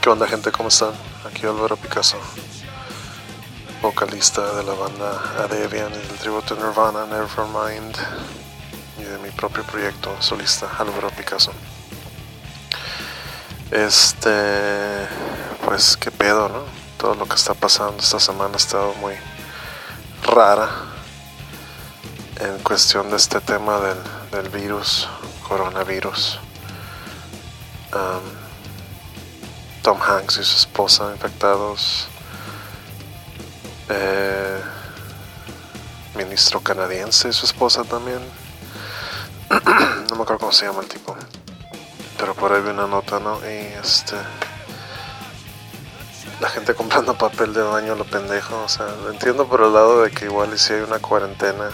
¿Qué onda gente? ¿Cómo están? Aquí Álvaro Picasso, vocalista de la banda Adevian y del tributo Nirvana, Nevermind y de mi propio proyecto solista Álvaro Picasso. Este, pues qué pedo, ¿no? Todo lo que está pasando esta semana ha estado muy rara en cuestión de este tema del virus, coronavirus. Um, Tom Hanks y su esposa infectados. Eh, ministro canadiense y su esposa también. no me acuerdo cómo se llama el tipo. Pero por ahí vi una nota, ¿no? Y este. La gente comprando papel de baño, lo pendejo. O sea, entiendo por el lado de que igual y si hay una cuarentena,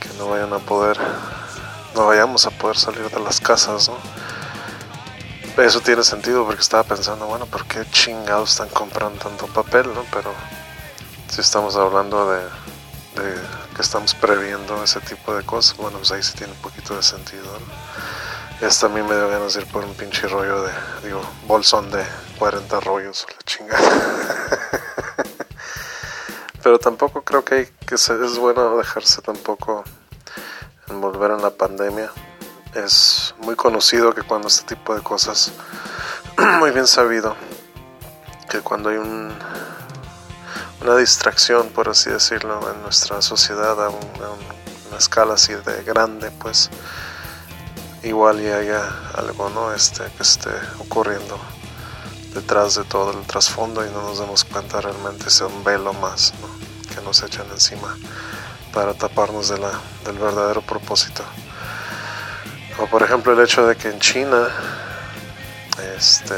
que no vayan a poder. No vayamos a poder salir de las casas, ¿no? Eso tiene sentido porque estaba pensando, bueno, ¿por qué chingados están comprando tanto papel, no? Pero si estamos hablando de, que estamos previendo ese tipo de cosas, bueno, pues ahí sí tiene un poquito de sentido, ¿no? Y hasta a mí me dio ganas de ir por un pinche rollo de, digo, bolsón de 40 rollos, la chingada. Pero tampoco creo que, hay, que es bueno dejarse tampoco envolver en la pandemia es muy conocido que cuando este tipo de cosas, muy bien sabido, que cuando hay un, una distracción, por así decirlo, en nuestra sociedad a, un, una escala así de grande, pues igual y haya algo no este que esté ocurriendo detrás de todo el trasfondo y no nos demos cuenta realmente es un velo más ¿no? que nos echan encima para taparnos de la, del verdadero propósito. O por ejemplo el hecho de que en China este,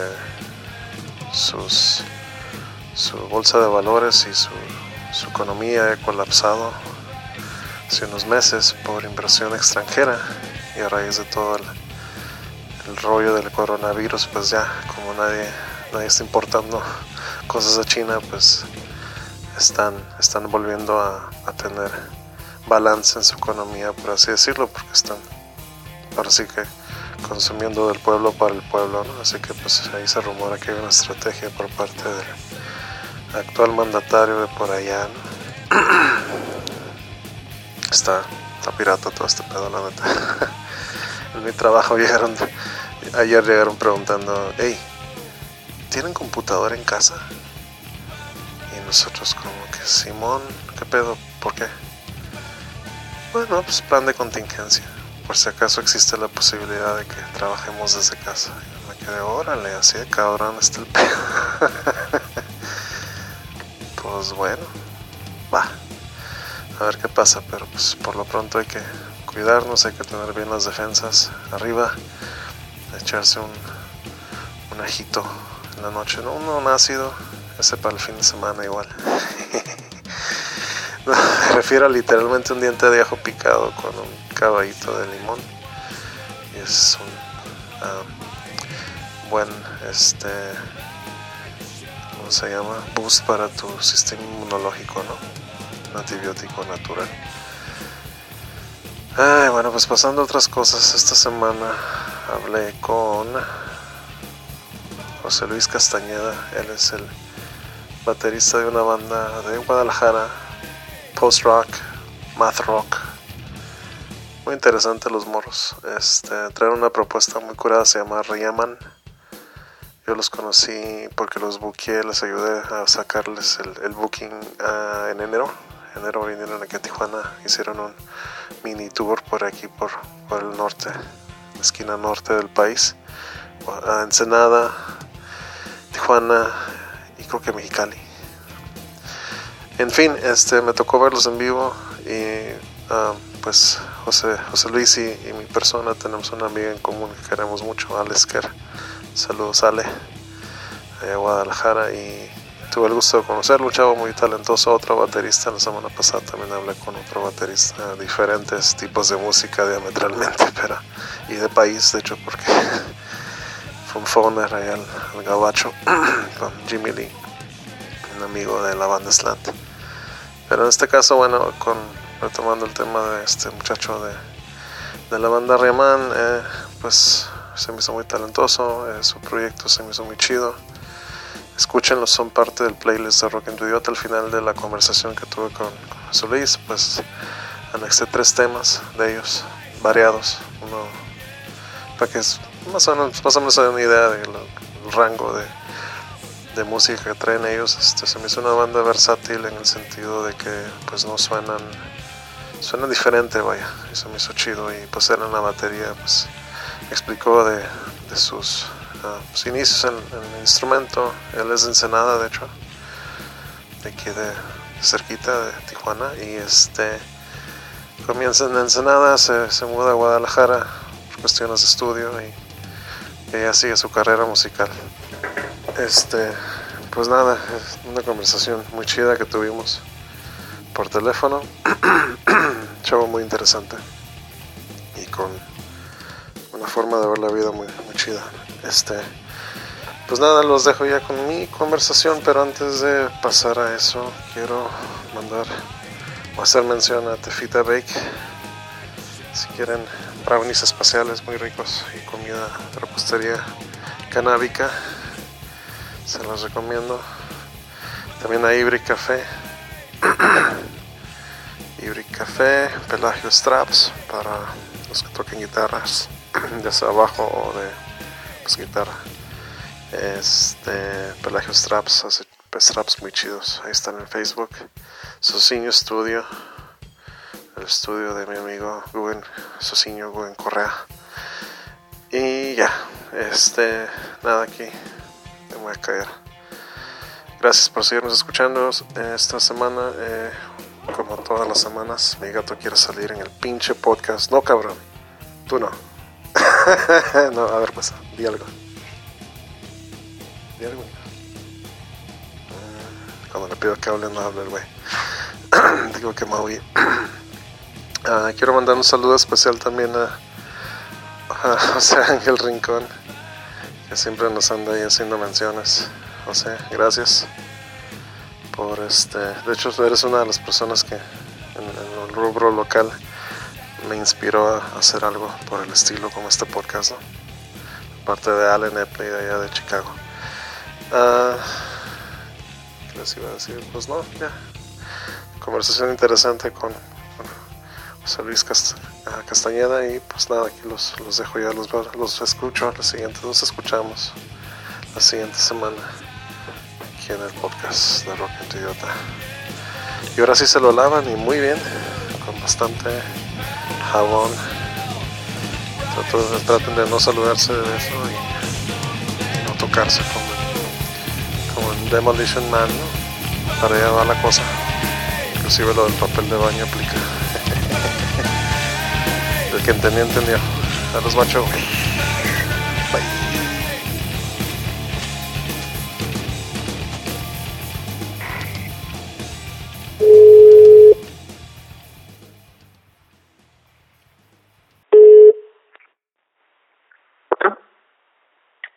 sus, su bolsa de valores y su, su economía ha colapsado hace unos meses por inversión extranjera y a raíz de todo el, rollo del coronavirus pues ya como nadie, nadie está importando cosas de China pues están, están volviendo a, a tener balance en su economía por así decirlo porque están ahora sí que consumiendo del pueblo para el pueblo, ¿no? Así que pues ahí se rumora que hay una estrategia por parte del actual mandatario de por allá, ¿no? Está, está pirata todo este pedo, la neta. en mi trabajo llegaron, ayer llegaron preguntando, hey, ¿tienen computadora en casa? Y nosotros como que, Simón, ¿qué pedo? ¿Por qué? Bueno, pues plan de contingencia por si acaso existe la posibilidad de que trabajemos desde casa. Me quedé, órale, así de cabrón está el pedo. pues bueno, va. A ver qué pasa, pero pues por lo pronto hay que cuidarnos, hay que tener bien las defensas arriba, echarse un, un ajito en la noche, no uno un ácido, ese para el fin de semana igual. me refiero a literalmente un diente de ajo picado con un caballito de limón y es un um, buen este ¿cómo se llama? boost para tu sistema inmunológico ¿no? un antibiótico natural Ay, bueno pues pasando a otras cosas esta semana hablé con José Luis Castañeda él es el baterista de una banda de Guadalajara post rock math rock muy interesante los moros. Este, traen una propuesta muy curada, se llama Riaman. Yo los conocí porque los buqueé, les ayudé a sacarles el, booking uh, en enero. En enero vinieron aquí a Tijuana, hicieron un mini tour por aquí, por, el norte, esquina norte del país. A Ensenada, Tijuana y creo que Mexicali. En fin, este, me tocó verlos en vivo y uh, pues José, José Luis y, mi persona tenemos una amiga en común que queremos mucho, Alex Kerr. Saludos, Ale, de Guadalajara. Y tuve el gusto de conocerlo, un chavo muy talentoso, otro baterista. La semana pasada también hablé con otro baterista, diferentes tipos de música diametralmente, pero y de país, de hecho, porque fue un foner al, al Gabacho con Jimmy Lee, un amigo de la banda Slant. Pero en este caso, bueno, con retomando el tema de este muchacho de de la banda Riaman, eh, pues se me hizo muy talentoso, eh, su proyecto se me hizo muy chido. Escúchenlo, son parte del playlist de Rock tu Idiota. Al final de la conversación que tuve con, con Luis, pues anexé tres temas de ellos, variados. Uno, para que más o menos, más o menos se una idea del rango de, de música que traen ellos. Este, se me hizo una banda versátil en el sentido de que pues no suenan suenan diferente, vaya, eso me hizo chido y pues era la batería, pues explicó de, de sus, uh, inicios en, el instrumento, él es de Ensenada de hecho, de aquí de, cerquita de Tijuana y este comienza en Ensenada, se, se muda a Guadalajara por cuestiones de estudio y ella sigue su carrera musical. Este, pues nada, una conversación muy chida que tuvimos por teléfono. Chavo muy interesante y con una forma de ver la vida muy, muy chida. Este, pues nada, los dejo ya con mi conversación, pero antes de pasar a eso, quiero mandar o hacer mención a Tefita Bake. Si quieren brownies espaciales muy ricos y comida de repostería canábica, se los recomiendo. También a Ibri Café. Ibri Café, Pelagio Straps para los que toquen guitarras, ya sea abajo o de pues, guitarra. Este Pelagio Straps hace straps muy chidos. Ahí están en Facebook. Socinho Studio, el estudio de mi amigo Gwen Socinho Gwen Correa. Y ya, este, nada aquí, me voy a caer. Gracias por seguirnos escuchando esta semana. Eh, como todas las semanas, mi gato quiere salir en el pinche podcast. No, cabrón. Tú no. no, a ver, pues, di algo. Di algo. Cuando le pido que hable, no hable el güey. Digo que Maui. uh, quiero mandar un saludo especial también a, a José Ángel Rincón, que siempre nos anda ahí haciendo menciones. José, gracias por este. De hecho, eres una de las personas que en, el rubro local me inspiró a hacer algo por el estilo como este podcast, ¿no? Parte de Allen Epley de allá de Chicago. Uh, ¿Qué les iba a decir? Pues no, ya. Conversación interesante con, con José Luis Cast Castañeda y pues nada, aquí los, los dejo ya, los, los escucho la siguiente, nos escuchamos la siguiente semana aquí en el podcast de Rock Idiota. Y ahora sí se lo lavan y muy bien, con bastante jabón. Traten, traten de no saludarse de eso y, no tocarse como, como Demolition Man. Para allá va la cosa. Inclusive lo del papel de baño aplica. Que entendió, entendió. A los machos. Bye.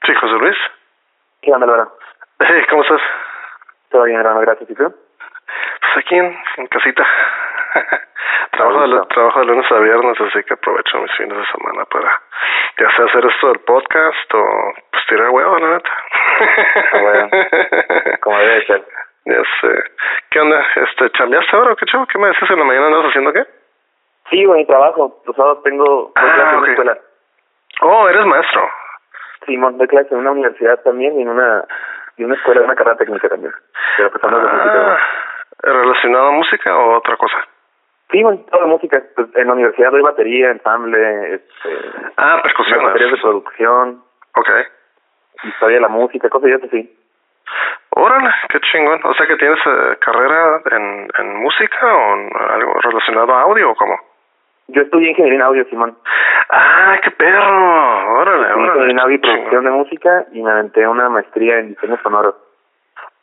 Sí, José Luis. ¿Qué onda, Laura? Hey, ¿Cómo estás? Todo bien, hermano, gracias. ¿Y tú? Pues aquí en, en casita. Trabajo, de, trabajo de lunes a viernes, así que aprovecho mis fines de semana para ya sea hacer esto del podcast o pues tirar huevo, la neta. bueno, como debe ser. Ya sé. ¿Qué onda? Este, ¿Chambeaste ahora o qué chavo? ¿Qué me decías en la mañana? ¿Andas haciendo qué? Sí, güey, trabajo. Los sábados tengo Ah, clases en ok. la escuela. Oh, eres maestro. Simón, doy clases en una universidad también y en una y una escuela, una carrera técnica también. Pero pues. Ah, ¿Relacionado a música o otra cosa? Sí, güey, toda la música. Pues, en la universidad doy batería, ensamble, este, Ah, unas percusiones. materias de producción, Ok. historia de la música, cosas y eso sí. Órale, qué chingón. O sea que tienes eh, carrera en, en música o en algo relacionado a audio o cómo? Yo estudié ingeniería en audio, Simón. Ah, qué perro. Órale, órale. ingeniería en audio y Chingón. producción de música y me aventé una maestría en diseño sonoro.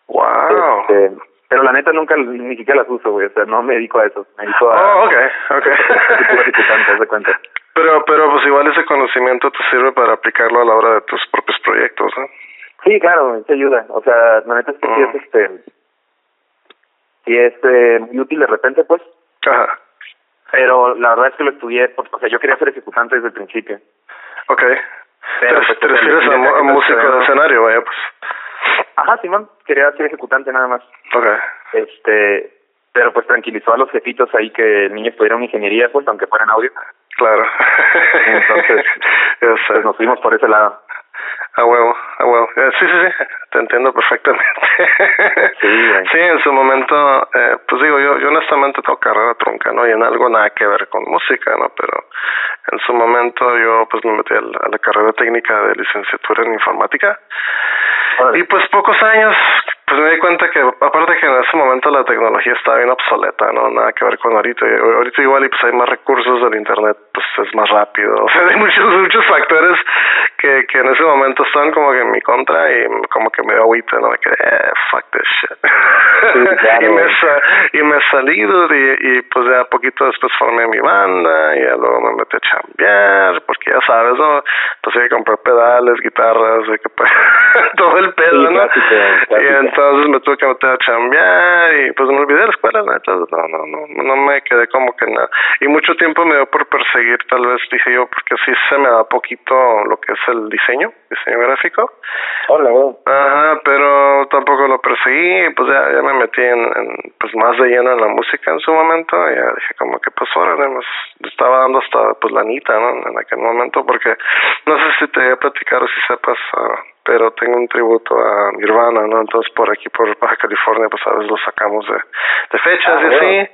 Wow. Este, pero la neta nunca ni siquiera las uso, güey. O sea, no me dedico a eso. Me dedico a... Oh, ok, ok. Tipo ejecutante, haz de cuenta. pero, pero pues igual ese conocimiento te sirve para aplicarlo a la hora de tus propios proyectos, ¿no? Sí, claro, te ayuda. O sea, la neta es que sí Mm. es este... Sí es eh, muy útil de repente, pues. Ajá. Pero la verdad es que lo estudié, porque, o sea, yo quería ser ejecutante desde el principio. Ok. Pero, Te, pues, te refieres a, a músico de escenario, vaya, pues. Ajá, Simón, quería ser ejecutante nada más. Ok. Este, pero pues tranquilizó a los jefitos ahí que el niño estudiara una ingeniería, pues aunque fuera en audio. Claro. Entonces. Pues nos fuimos por ese lado. A huevo, a huevo. Eh, sí, sí, sí, te entiendo perfectamente. Sí. Sí, en su momento, eh, pues digo, yo, yo honestamente tengo carrera trunca, ¿no? Y en algo nada que ver con música, ¿no? Pero en su momento yo pues me metí a la, a la carrera técnica de licenciatura en informática. Y pues pocos años, pues me di cuenta que aparte que en ese momento la tecnología estaba bien obsoleta, ¿no? Nada que ver con ahorita. Ahorita igual y pues hay más recursos del internet, pues es más rápido. O sea, hay muchos, muchos factores que, que en ese momento estaban como que en mi contra y como que me dio agüita, ¿no? De que, eh, fuck this shit. claro. y, me y me salí, y, y pues ya poquito después formé mi banda y ya luego me metí a chambear, porque ya sabes, ¿no? Pues hay que comprar pedales, guitarras, hay que pa- todo el pedo, Sí, ¿no? Y entonces me tuve que meter a chambear y pues me olvidé de la escuela, la neta, no, no, no, no me quedé como que nada. Y mucho tiempo me dio por perseguir, tal vez dije yo, porque sí se me da poquito lo que es el diseño, diseño gráfico. Hola. Ajá, pero tampoco lo perseguí, pues ya, ya me metí en, en, pues más de lleno en la música en su momento, y ya dije como que pues órale, pues, estaba dando hasta pues la anita, ¿no? En aquel momento, porque no sé si te voy a platicar o si sepas, ah, pero tengo un tributo a Nirvana, ¿no? Entonces por aquí, por Baja California, pues a veces lo sacamos de, de fechas Ah, y así, bueno.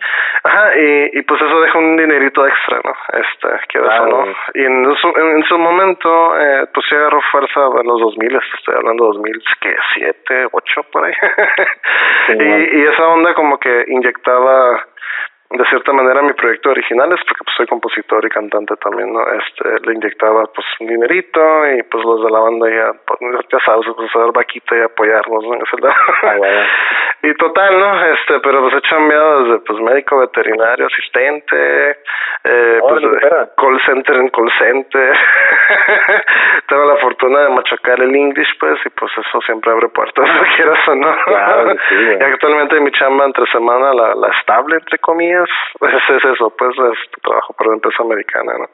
ajá, y, y pues eso deja un dinerito extra, ¿no? Este, quiero eso, Claro. ¿no? Y en su, en, en su momento, eh, pues sí agarró fuerza en los 2000, estoy hablando de 2000, ¿qué? 7, 8 por ahí. Sí, bueno. y, y esa onda como que inyectaba de cierta manera mi proyecto originales porque pues soy compositor y cantante también no este le inyectaba pues un dinerito y pues los de la banda ya pues, ya sabes pues a dar vaquita y apoyarnos no es Ah, bueno. y total no este pero pues he chambeado desde pues médico veterinario asistente eh, pues call center en call center. Tengo la fortuna de machacar el English pues y pues eso siempre abre puertas quieras o no. Claro que sí, güey. y actualmente mi chamba entre semana la, la estable entre comillas es, es eso pues es trabajo para una empresa americana no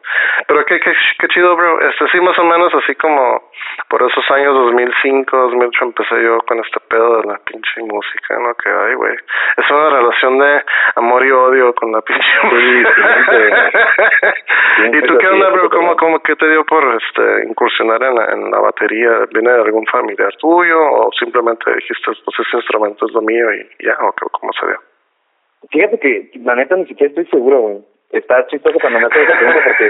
pero qué, qué qué chido bro. Este sí más o menos así como por esos años 2005 2008 empecé yo con este pedo de la pinche música no que ay güey es una relación de amor y odio con la pinche música. y tú qué onda bro cómo cómo qué te dio por este incursionar en la, en la batería viene de algún familiar tuyo o simplemente dijiste pues ese instrumento es lo mío y ya o qué- cómo se dio Fíjate que la neta ni siquiera estoy seguro, güey. Está chistoso cuando me haces esa pregunta porque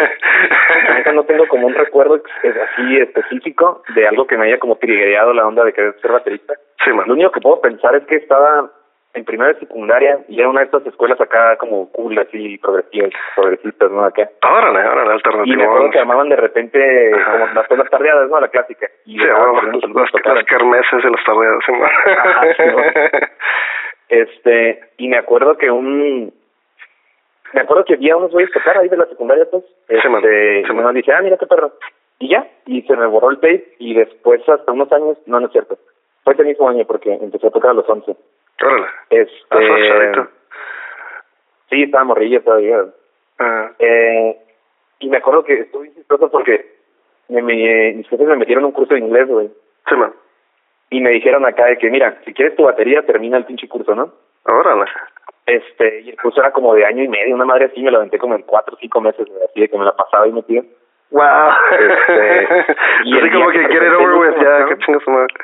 la neta no tengo como un recuerdo así específico de algo que me haya como trigueado la onda de querer ser baterista. sí man Lo único que puedo pensar es que estaba en primera de secundaria y era una de estas escuelas acá como cool, así progresivas, progresistas, ¿no? Acá. órale órale Y me alternativo acuerdo que llamaban de repente Ajá. como las, las tardeadas, ¿no? La clásica. Y sí, bueno, las, las, tocaran. kermeses y las tardeadas. Ajá, sí. Este, y me acuerdo que un me acuerdo que vi a unos güeyes tocar ahí de la secundaria, pues. Este, Sí, y man. me dije, ah, mira qué perro. Y ya, y se me borró el tape, y después, hasta unos años, no, no es cierto. Fue ese mismo año, porque empecé a tocar a los 11. órale Este, ah sí, estaba morrilla todavía. Ah, Eh, y me acuerdo que estuve chistoso porque me, me, mis jefes me metieron un curso de inglés, güey. sí man Y me dijeron acá de que, mira, si quieres tu batería, termina el pinche curso, ¿no? órale Este, y el curso era como de año y medio, una madre así, me lo aventé como en cuatro o cinco meses, así de que me la pasaba y metido. Wow. Este, y Así como que quiere over with, ya, que chinga su madre.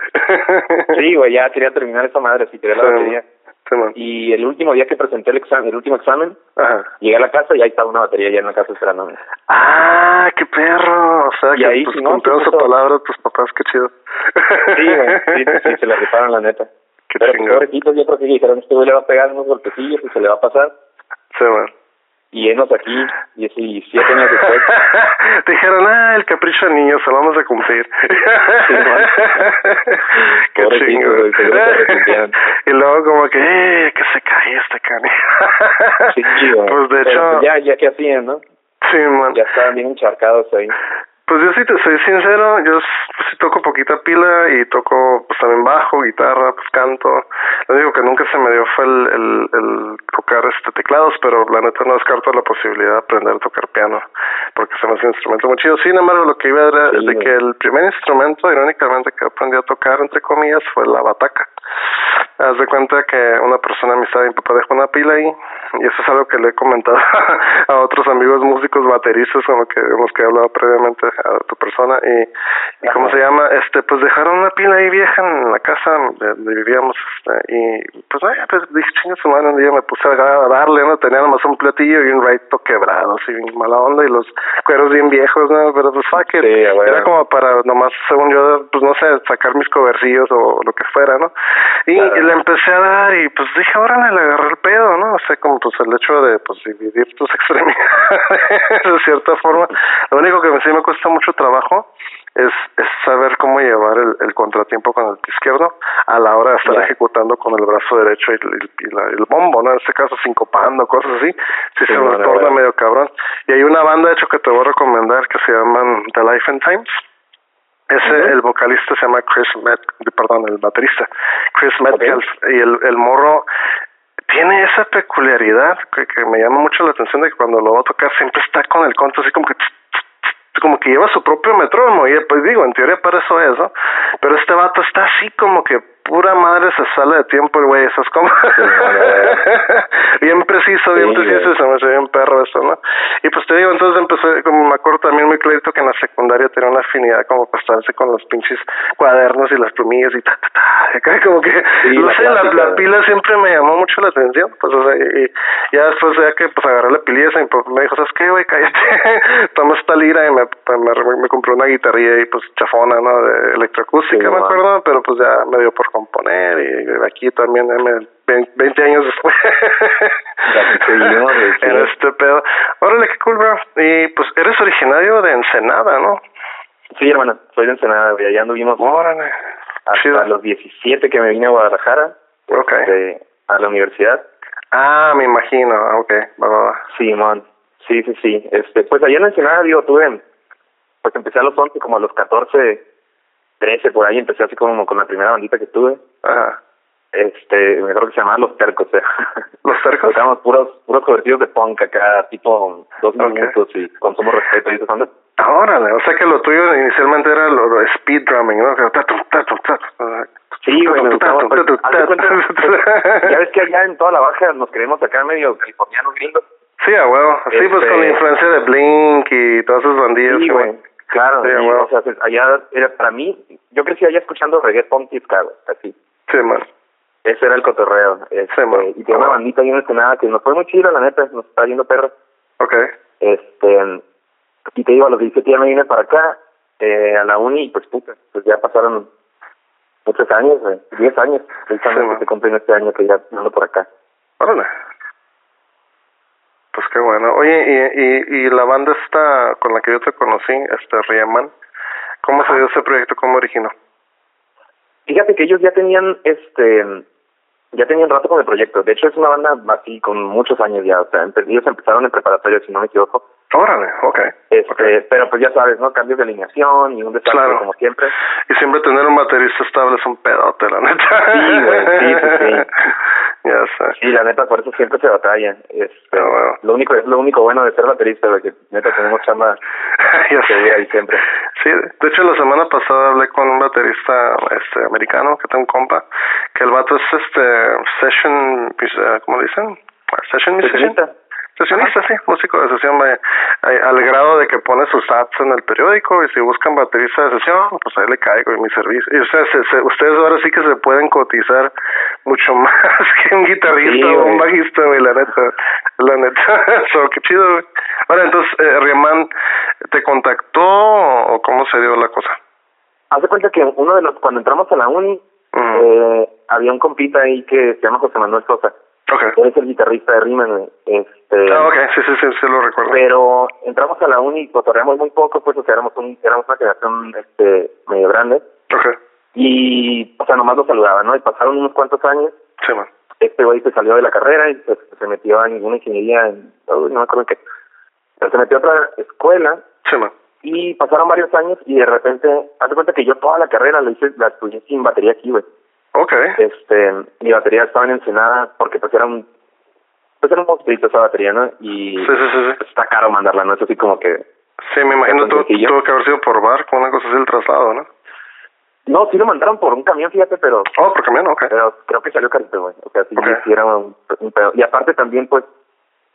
Sí, güey, ya quería terminar esa madre, así quería la batería. Sí. Y el último día que presenté el examen, el último examen, Ajá. llegué a la casa y ahí estaba una batería ya en la casa esperándome. Ah, qué perro. O sea, Y que ahí, pues si no, puso- palabra tus papás, qué chido. Sí, güey, sí, sí, sí, se la rifaron la neta. Qué Pero pues, pobrecitos, yo creo que dijeron, este güey le va a pegar unos golpecillos y se le va a pasar. Sí, man. Y enos aquí, y así, siete años después. Dijeron, ah, el capricho del niño, se lo vamos a cumplir. Qué Pobrecito, chingo. güey, y luego como que, eh, que se cae este. Sí, güey. pues de Pero, hecho, pues, ya, ya que hacían, ¿no? sí, man. Ya estaban bien encharcados ahí. Pues yo sí te soy sincero, yo pues, sí toco poquita pila y toco pues también bajo, guitarra, pues canto. Lo único que nunca se me dio fue el, el, el tocar este teclados, pero la neta no descarto la posibilidad de aprender a tocar piano, porque se me hace un instrumento muy chido. Sin embargo, lo que iba era de que el primer instrumento, irónicamente, que aprendí a tocar, entre comillas, fue la bataca. Haz de cuenta que una persona a mi mi papá dejó una pila ahí, y eso es algo que le he comentado a otros amigos músicos bateristas con los que hemos que he hablado previamente a tu persona. Y, y cómo se llama este pues dejaron una pila ahí vieja en la casa donde vivíamos este, y pues vaya pues dije chinga su madre un día me puse a darle no tenía nomás un platillo y un raito quebrado así mala onda y los cueros bien viejos no pero pues fuck it. era como para nomás según yo pues no sé sacar mis cobercillos o lo que fuera no y, le empecé a dar y pues dije órale le agarré el pedo no o sea como pues el hecho de pues dividir tus extremidades de cierta forma. Lo único que sí me cuesta mucho trabajo es, es saber cómo llevar el, el contratiempo con el izquierdo a la hora de estar ejecutando con el brazo derecho y, y, la, el bombo, ¿no? En este caso sincopando, cosas así, sí, se me torna medio cabrón. Y hay una banda, de hecho, que te voy a recomendar que se llaman The Life and Times. Ese, el vocalista se llama Chris Met, perdón, el baterista, Chris Metcalf, y el, el morro tiene esa peculiaridad que, me llama mucho la atención de que cuando lo va a tocar siempre está con el conto así como que como que lleva su propio metrónomo y pues digo, en teoría para eso es, ¿no? Pero este vato está así como que pura madre se sale de tiempo el güey, eso es como bien preciso, bien preciso, se me hace bien perro eso, ¿no? Y pues te digo, entonces empecé, como me acuerdo también muy clarito que en la secundaria tenía una afinidad como para estarse con los pinches cuadernos y las plumillas y ta, ta, ta, como que, no sé, la, la, pila siempre me llamó mucho la atención, pues o sea, y, ya después ya que pues agarré la pililla y pues, me dijo, ¿sabes qué, güey? Cállate, toma esta lira y me, me, me, compró una guitarrilla y pues chafona, ¿no? De electroacústica, me acuerdo, pero pues ya me dio por componer y aquí también me, 20 años después en este pedo. Órale, qué cool, bro. Y pues eres originario de Ensenada, ¿no? Sí, hermano, soy de Ensenada, y allá anduvimos Órale. hasta los 17 que me vine a Guadalajara okay. Este, a la universidad. Ah, me imagino, ah, ok, va, va, Sí, man, sí, sí, sí. Este, pues allá en Ensenada, digo, tuve, pues empecé a los 11, como a los 14, 13 por ahí, empecé así como con la primera bandita que tuve. Ajá. Este, me acuerdo que se llamaba Los Tercos, ¿eh? ¿Los Tercos? Tocábamos puros, puros convertidos de punk acá, tipo dos minutos y con sumo respeto y eso, ¿dónde? Órale, o sea que lo tuyo inicialmente era lo, lo speed drumming, ¿no? Sí, güey, Ya ves que allá en toda la baja nos queremos sacar medio californianos gringos. Sí, a huevo. Sí, pues con la influencia de Blink y todas esas bandillas. Sí, güey. Claro, sí, y, o sea, allá era para mí, yo crecí allá escuchando reggaeton ska, así. Sí, man. Ese era el cotorreo. Este, sí, man. Y tiene una bandita ahí en nada que nos fue muy chido, la neta, nos está yendo perro. Okay. Este, y te digo, a los 17 ya me vine para acá, eh, a la uni, y pues puta, pues ya pasaron muchos años, güey, 10 años, precisamente sí, se cumplió este año que ya ando por acá. Órale. Pues qué bueno. Oye, y, y, y la banda esta con la que yo te conocí, este Riemann, ¿cómo se dio ese proyecto? ¿Cómo originó? Fíjate que ellos ya tenían, este, ya tenían rato con el proyecto. De hecho, es una banda así con muchos años ya. O sea, ellos empezaron en preparatoria, si no me equivoco. Órale, ok. Este, okay. Pero pues ya sabes, ¿no? Cambios de alineación y un desastre claro. como siempre. Y siempre tener un baterista estable es un pedote, la neta. Sí, güey, sí, sí, sí. ya sé. Sí, la neta, por eso siempre se batalla. Este, oh, bueno. Lo único es lo único bueno de ser baterista, güey, que neta tenemos chamba ya que sé. ahí siempre. Sí, de hecho la semana pasada hablé con un baterista este americano que tengo un compa, que el vato es este session, ¿cómo dicen? Session musician. Sesionista, sí, músico de sesión, vaya, al grado de que pone sus ads en el periódico y si buscan baterista de sesión, pues ahí le caigo en mi servicio. Y ustedes, se, se, ustedes ahora sí que se pueden cotizar mucho más que un guitarrista Sí, o un bajista, güey, la neta, la neta. so, qué chido, güey. Ahora, entonces, eh, Riemann, ¿te contactó o cómo se dio la cosa? Haz de cuenta que uno de los, cuando entramos a la uni, Mm. eh, había un compita ahí que se llama José Manuel Sosa. Okay. Él es el guitarrista de Riemann. Este, Ah, ok, sí, sí, sí, sí lo recuerdo. Pero entramos a la uni y cotorreamos muy poco, pues, o sea, éramos, un, éramos una generación este, medio grande. Ok, Y, o sea, nomás lo saludaba, ¿no? Y pasaron unos cuantos años. sí, man. Este güey se salió de la carrera y se, se metió en una ingeniería, en, uy, no me acuerdo en qué. Pero se metió a otra escuela Sí, man. Y pasaron varios años y de repente, haz de cuenta que yo toda la carrera la hice, la estudié sin batería aquí, güey. Ok. Este, mi batería estaba en Ensenada porque pues era un, pues era un monstruito esa batería, ¿no? Y Sí, sí, sí, sí. está caro mandarla, ¿no? Es así como que, Sí, me imagino tuvo, tuvo que haber sido por barco, una cosa así el traslado, ¿no? no, sí lo mandaron por un camión, fíjate, pero, Oh, por camión, ok. pero creo que salió carito, güey. O sea, sí, Ok. sí era un, un pedo. Y aparte también, pues,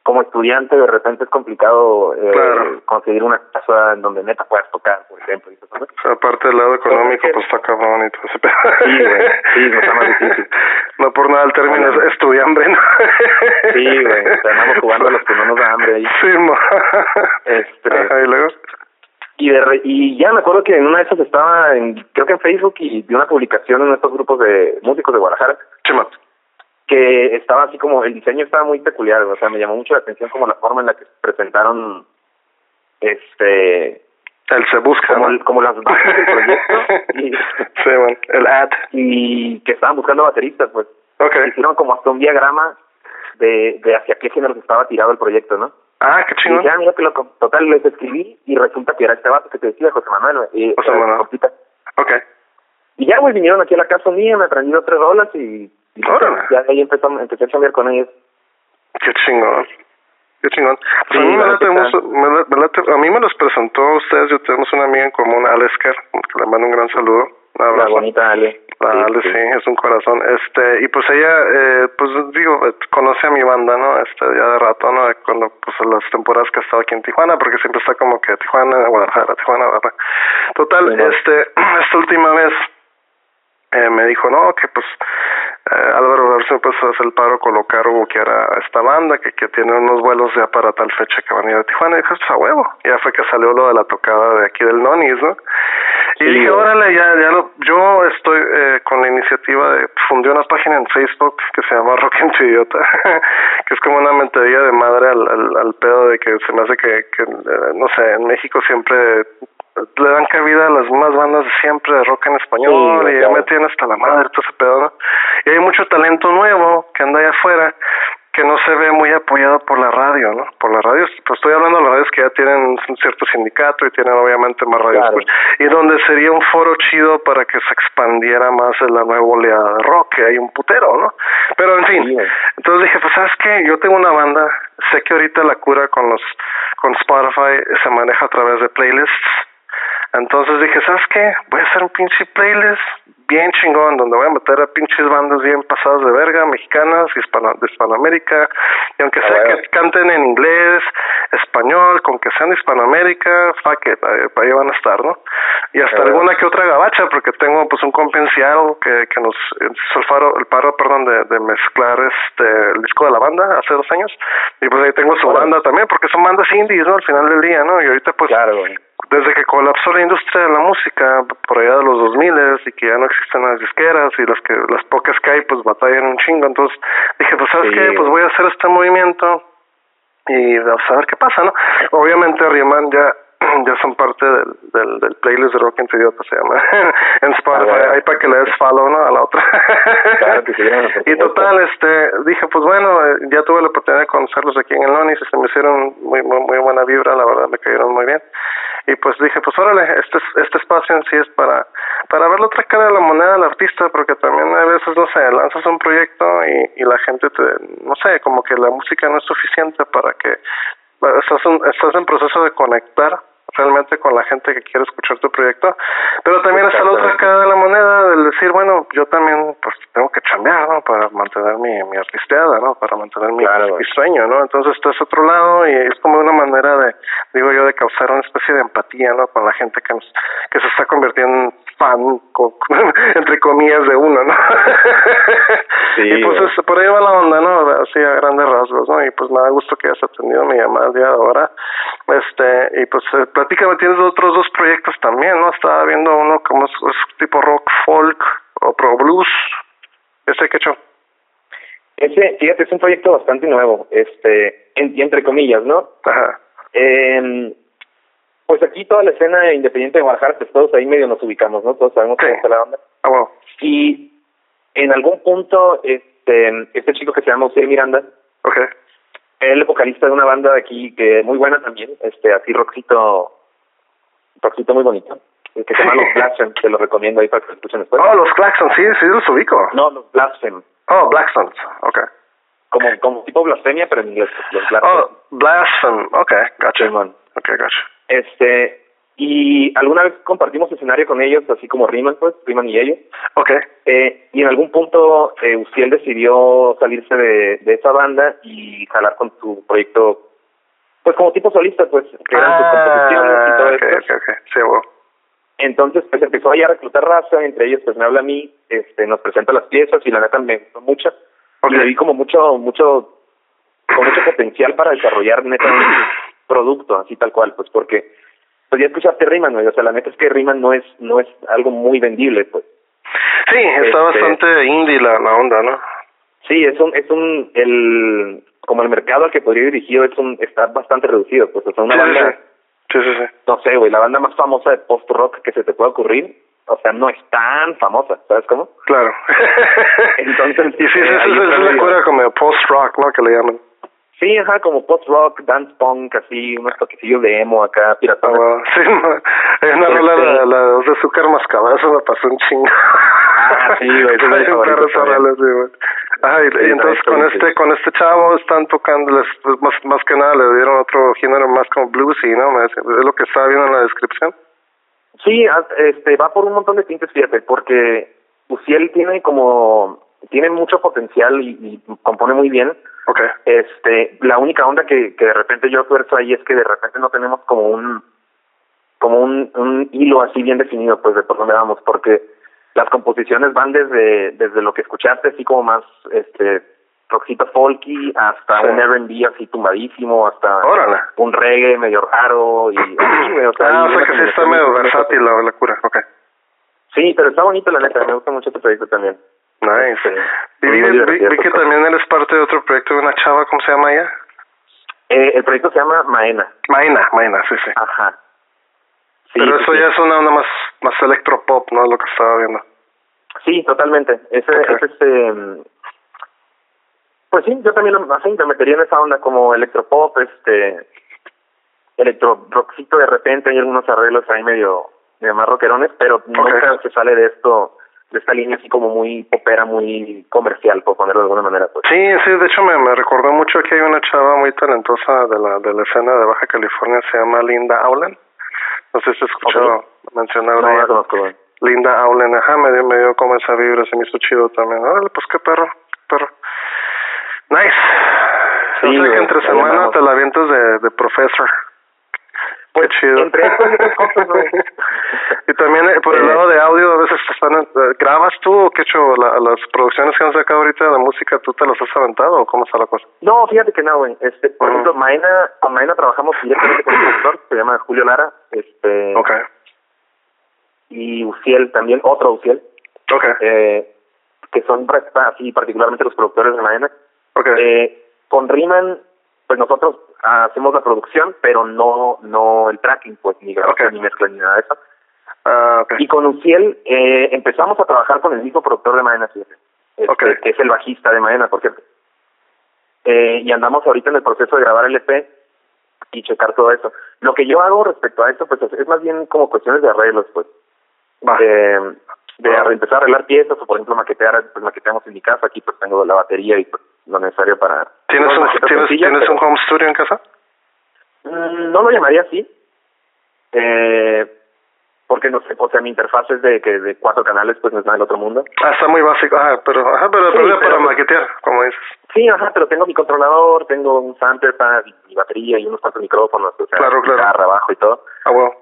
como estudiante de repente es complicado eh, Claro. conseguir una casa en donde neta puedas tocar, por ejemplo. y eso, ¿no? O sea, aparte del lado económico, pues está cabrón y todo ese pedo. Sí, güey, sí, no está más difícil. No por nada el término Bueno. es estudiambre, ¿no? Sí, güey, o sea, andamos jugando a los que no nos da hambre ahí. Sí, mo. Este- Ajá, y luego. Y, de re- y ya me acuerdo que en una de esas estaba, en, creo que en Facebook, y vi una publicación en estos grupos de músicos de Guadalajara, Chima. Que estaba así como, el diseño estaba muy peculiar, o sea, me llamó mucho la atención como la forma en la que presentaron, este, El se busca, como, como las bases del proyecto, y, Sí. El ad. y que estaban buscando bateristas, pues, hicieron como hasta un diagrama de, de hacia qué géneros estaba tirado el proyecto, ¿no? Ah, qué Y chingón. ya, mira que loco. Total, les escribí y resulta que era este vato que te decía, José Manuel. Y, José eh, Manuel. compita. Ok. Y ya, güey, vinieron aquí a la casa mía, me aprendí dos, tres y, y Órale. ya de ahí empezó, empecé a chambear con ellos. Qué chingón. Qué chingón. Pues a mí me la late neta. mucho- me la- me late- a mí me los presentó a ustedes, yo tenemos una amiga en común, Alesker, que le mando un gran saludo. Un La bonita Ale. La Sí, Ale, sí. sí, es un corazón. Este, y pues ella, eh, pues digo, eh, conoce a mi banda, ¿no? Este, ya de rato, ¿no? Cuando, pues las temporadas que he estado aquí en Tijuana, porque siempre está como que Tijuana, Guadalajara, Tijuana, Guadalajara. Total, este, esta última vez, eh, me dijo, no, que pues, Álvaro, a ver si me puedes hacer el paro, colocar o que era esta banda, que, que tiene unos vuelos ya para tal fecha que van a ir a Tijuana. Y dije, pues a huevo. Ya fue que salió lo de la tocada de aquí del Nonis, ¿no? Y dije, órale, ya, ya lo, yo estoy eh, con la iniciativa de, fundé una página en Facebook que se llama Rock en Idiota, que es como una mentería de madre al, al, al pedo de que se me hace que, que eh, no sé, en México siempre le dan cabida a las mismas bandas de siempre de rock en español Sí, y ya me tienen hasta la madre todo ese pedo, ¿no? Y hay mucho talento nuevo que anda allá afuera que no se ve muy apoyado por la radio, ¿no? Por las radios, pues estoy hablando de las radios que ya tienen un cierto sindicato y tienen obviamente más radios, Claro. pues, y donde sería un foro chido para que se expandiera más la nueva oleada de rock, que hay un putero, ¿no? Pero en fin, entonces dije, pues sabes qué, yo tengo una banda, sé que ahorita la cura con los con Spotify se maneja a través de playlists, entonces dije, ¿sabes qué? Voy a hacer un pinche playlist bien chingón, donde voy a meter a pinches bandas bien pasadas de verga, mexicanas, hispano, de Hispanoamérica, y aunque Ah, sea que canten en inglés, español, con que sean de Hispanoamérica, fuck it, ahí, ahí van a estar, ¿no? Y hasta Ah, alguna que otra gabacha, porque tengo pues un compenciado que, que nos hizo el, faro, el paro, perdón, de, de mezclar este el disco de la banda hace dos años, y pues ahí tengo su banda también, porque son bandas indies, ¿no? Al final del día, ¿no? Y ahorita pues Claro, güey. Desde que colapsó la industria de la música por allá de los 2000 y que ya no existen las disqueras y las que las pocas que hay pues batallan un chingo. Entonces dije pues sabes Sí. qué pues voy a hacer este movimiento y vamos a ver qué pasa no obviamente Riemann ya ya son parte del, del, del playlist de Rock en Idiota se llama en Spotify Ah, ahí para que le des follow no a la otra. Claro que sí, bueno, por y total este dije pues bueno ya tuve la oportunidad de conocerlos aquí en el Lonis y se me hicieron muy, muy muy buena vibra la verdad me cayeron muy bien y pues dije pues órale este es- este espacio en sí es para para ver la otra cara de la moneda del artista porque también a veces no sé lanzas un proyecto y, y la gente te no sé como que la música no es suficiente para que estás en, estás en proceso de conectar realmente con la gente que quiere escuchar tu proyecto, pero también está la otra cara de la moneda del decir, bueno, yo también pues tengo que chambear, ¿no? Para mantener mi, mi artisteada, ¿no? Para mantener mi, Claro, mi sueño, ¿no? Entonces está ese otro lado y es como una manera de, digo yo, de causar una especie de empatía, ¿no? Con la gente que nos, que se está convirtiendo co- entre comillas, de uno, ¿no? Sí, y pues es- por ahí va la onda, ¿no? Así a grandes rasgos, ¿no? Y pues me da gusto que hayas atendido mi llamada el día de ahora. Este, y pues eh, platícame, tienes otros dos proyectos también, ¿no? Estaba viendo uno como es, es tipo rock, folk o pro blues. ¿Ese qué hecho? Ese, fíjate, es un proyecto bastante nuevo, este, en- entre comillas, ¿no? Ajá. Eh, pues aquí toda la escena independiente de Guadalajara, pues todos ahí medio nos ubicamos, ¿no? Todos sabemos cómo está la onda. Ah, bueno. Y en algún punto, este, este chico que se llama José Miranda, Ok. él es vocalista de una banda de aquí que muy buena también, este, así rockcito, rockcito muy bonito. El que se llama Los Blasphemy, te lo recomiendo ahí para que lo escuchen después. Oh, los Claxons, sí, sí los ubico. No, Los Blasphemy. Oh, Blackstones, okay. Como, como tipo blasfemia, pero en inglés, Los. Oh, Blasphemy, okay, gotcha. Okay, gotcha. Este, y alguna vez compartimos escenario con ellos, así como Riemann, pues, Riemann y ellos. Okay. Eh, y en algún punto eh, Uciel decidió salirse de, de esa banda y jalar con su proyecto, pues como tipo solista, pues, que eran sus composiciones y todo Ah, okay, eso. okay, okay. Sí, bueno. Entonces, pues empezó ahí a reclutar raza, entre ellos, pues me habla a mí, este, nos presenta las piezas y la neta me gustó mucho. Ok. Y le vi como mucho, mucho, con mucho potencial para desarrollar neta producto, así tal cual, pues porque, pues ya escuchaste Riemann, güey, o sea, la neta es que Riemann no es, no es algo muy vendible, pues. Sí, está Este- bastante indie la, la onda, ¿no? Sí, es un, es un, el, como el mercado al que podría ir dirigido es un, está bastante reducido, pues, o sea, una Sí, banda, sí. Sí, no sé, güey, la banda más famosa de post-rock que se te pueda ocurrir, o sea, no es tan famosa, ¿sabes cómo? Claro. Entonces, y sí, sí, eh, sí, sí, está sí, medio- me acuerdo como post-rock, ¿no? Que le llaman. Sí, ajá, como post-rock, dance punk, así, unos toquecillos de emo acá, Ah, piratones. bueno. Sí. Hay una Este- rola de la de azúcar mascabada, eso me pasó un chingo. Ah, sí, güey, es mi favorito sí. Ajá, y, entonces con este sí. con este chavo están tocando, les, pues, más, más que nada le dieron otro género más como bluesy, ¿no? Es lo que estaba viendo en la descripción. Sí, ah, este, va por un montón de tintes, fíjate, porque Uciel tiene como, tiene mucho potencial y, y compone muy bien. Ok. Este, la única onda que, que de repente yo tuerzo ahí es que de repente no tenemos como un, como un, un hilo así bien definido, pues, de por dónde vamos, porque las composiciones van desde, desde lo que escuchaste, así como más, este, rockcito folky, hasta Sí. un R&B así tumbadísimo, hasta Órale. un reggae medio raro y o sea, ah, o hay sea una que sí está medio versátil la, la cura, ok. Sí, pero está bonito la neta, me gusta mucho este proyecto también. Nice. Este, Y vi, vi, divertido vi que también eres parte de otro proyecto de una chava, ¿cómo se llama ella? Eh, el proyecto se llama Maena. Maina, Maina, sí, sí. Ajá. Sí, Pero sí, eso sí. ya es una onda más, más electropop, ¿no? Lo que estaba viendo. Sí, totalmente. Ese, Ok. es este. Pues sí, yo también lo, así, me metería en esa onda como electropop, este. Electro rockcito de repente, hay algunos arreglos ahí medio, medio más rockerones, pero nunca se sale de esto, de esta línea así como muy popera, muy comercial, por ponerlo de alguna manera. Pues. Sí, sí, de hecho me, me recordó mucho que hay una chava muy talentosa de la, de la escena de Baja California, se llama Linda Aulen. No sé si has escuchado Ok. mencionar No, la conozco. Linda Aulen, ajá, me dio, me dio como esa vibra, se me hizo chido también. Órale, pues qué perro, qué perro. Nice. Sí, o sea que entre semana te la avientas de, de profesor. Qué chido. entre cosas, güey. y también eh, por el lado de audio, a veces están, eh, ¿grabas tú o qué hecho? La, las producciones que han sacado ahorita de música, ¿tú te las has aventado o cómo está la cosa? No, fíjate que no, güey. Este, por ejemplo, Maena, con Maena trabajamos directamente con un productor, se llama Julio Lara, este, Ok, y Uciel también, otro Uciel, ok, eh, que son así particularmente los productores de Maena. ok. Eh, con Riemann, pues nosotros hacemos la producción, pero no no el tracking, pues ni grabación ni mezcla ni nada de eso. ok. Y con Uciel eh, empezamos a trabajar con el mismo productor de Maena, fíjate, este, Ok. que es el bajista de Maena, por cierto. Eh, y andamos ahorita en el proceso de grabar el EP y checar todo eso. Lo que yo hago respecto a esto, pues es, es más bien como cuestiones de arreglos, pues. De, de Ah. empezar a arreglar piezas o, por ejemplo, maquetear, pues maqueteamos en mi casa. Aquí pues tengo la batería y pues, lo necesario para... ¿Tienes, un, ¿tienes, ¿tienes pero- un home studio en casa? Mm, No lo llamaría así. Eh, porque no sé, o sea, mi interfaz es de que de cuatro canales, pues no es nada del otro mundo. Ah, está muy básico. Ah, pero, ajá, pero, Sí, pero para maquetear, como dices. Sí, ajá, pero tengo mi controlador, tengo un sampler para mi batería y unos cuantos micrófonos, o sea, Claro, claro. guitarra, bajo y todo. Ah, bueno.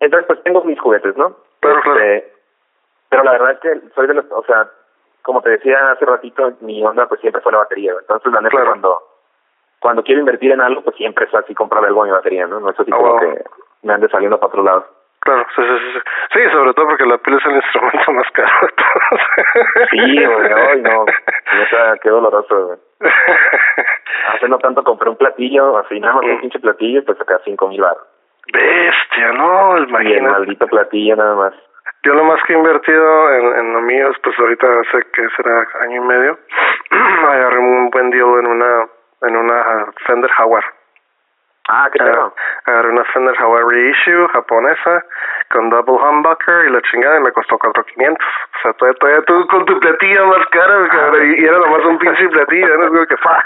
Entonces, pues tengo mis juguetes, ¿no? Claro, claro. Este, Pero la verdad es que soy de los, o sea, como te decía hace ratito, mi onda pues siempre fue la batería. Entonces, la neta, Claro. cuando cuando quiero invertir en algo, pues siempre es así comprar algo a mi batería, ¿no? No es así Ah, como wow. que me ande saliendo para otro lado. Claro, sí, sí, sí, sí. Sí, sobre todo porque la pila es el instrumento más caro de todos. Sí, güey, ay, no. Neta, qué doloroso, güey. Hace no tanto compré un platillo, así nada más un pinche platillo, pues acá cinco mil baros. Bestia, no, Y el imagínate. maldito platillo nada más. Yo lo más que he invertido en, en lo mío, es, pues ahorita hace que será año y medio, agarré un buen deal en una en una Fender Jaguar. Ah, qué Ah, Agarré una Fender Hawaii Reissue japonesa con double humbucker y la chingada y me costó 4500. O sea, todavía, todavía tú con tu platillo más cara cabrón, y, y era nomás un pinche platillo, ¿no? Es como que fuck.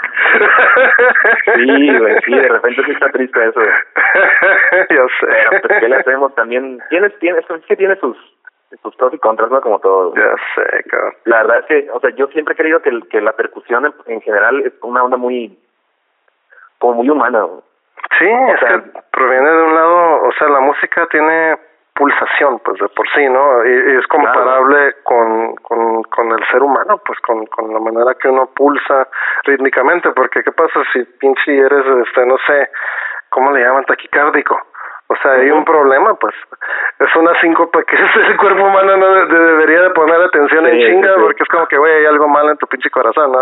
Sí, güey, sí, de repente sí está triste eso, güey. ya sé. Pero, pues, ¿qué le hacemos? También, tienes, tienes, es que tiene sus, sus pros y contras, ¿no? Como todo. Ya sé, cabrón. La verdad es que, o sea, yo siempre he creído que, el- que la percusión en, en general es una onda muy, como muy humana. Sí, es sea- que proviene de un lado, o sea, la música tiene pulsación, pues de por sí, ¿no? Y, y es comparable con, con, con el ser humano, pues con, con la manera que uno pulsa rítmicamente, porque ¿qué pasa si pinche eres, este, no sé, ¿cómo le llaman? Taquicárdico. O sea, hay un problema, pues. Es una síncope que el cuerpo humano no de- de- debería de poner atención en Sí, sí, chinga, sí. porque es como que, güey, hay algo mal en tu pinche corazón, ¿no?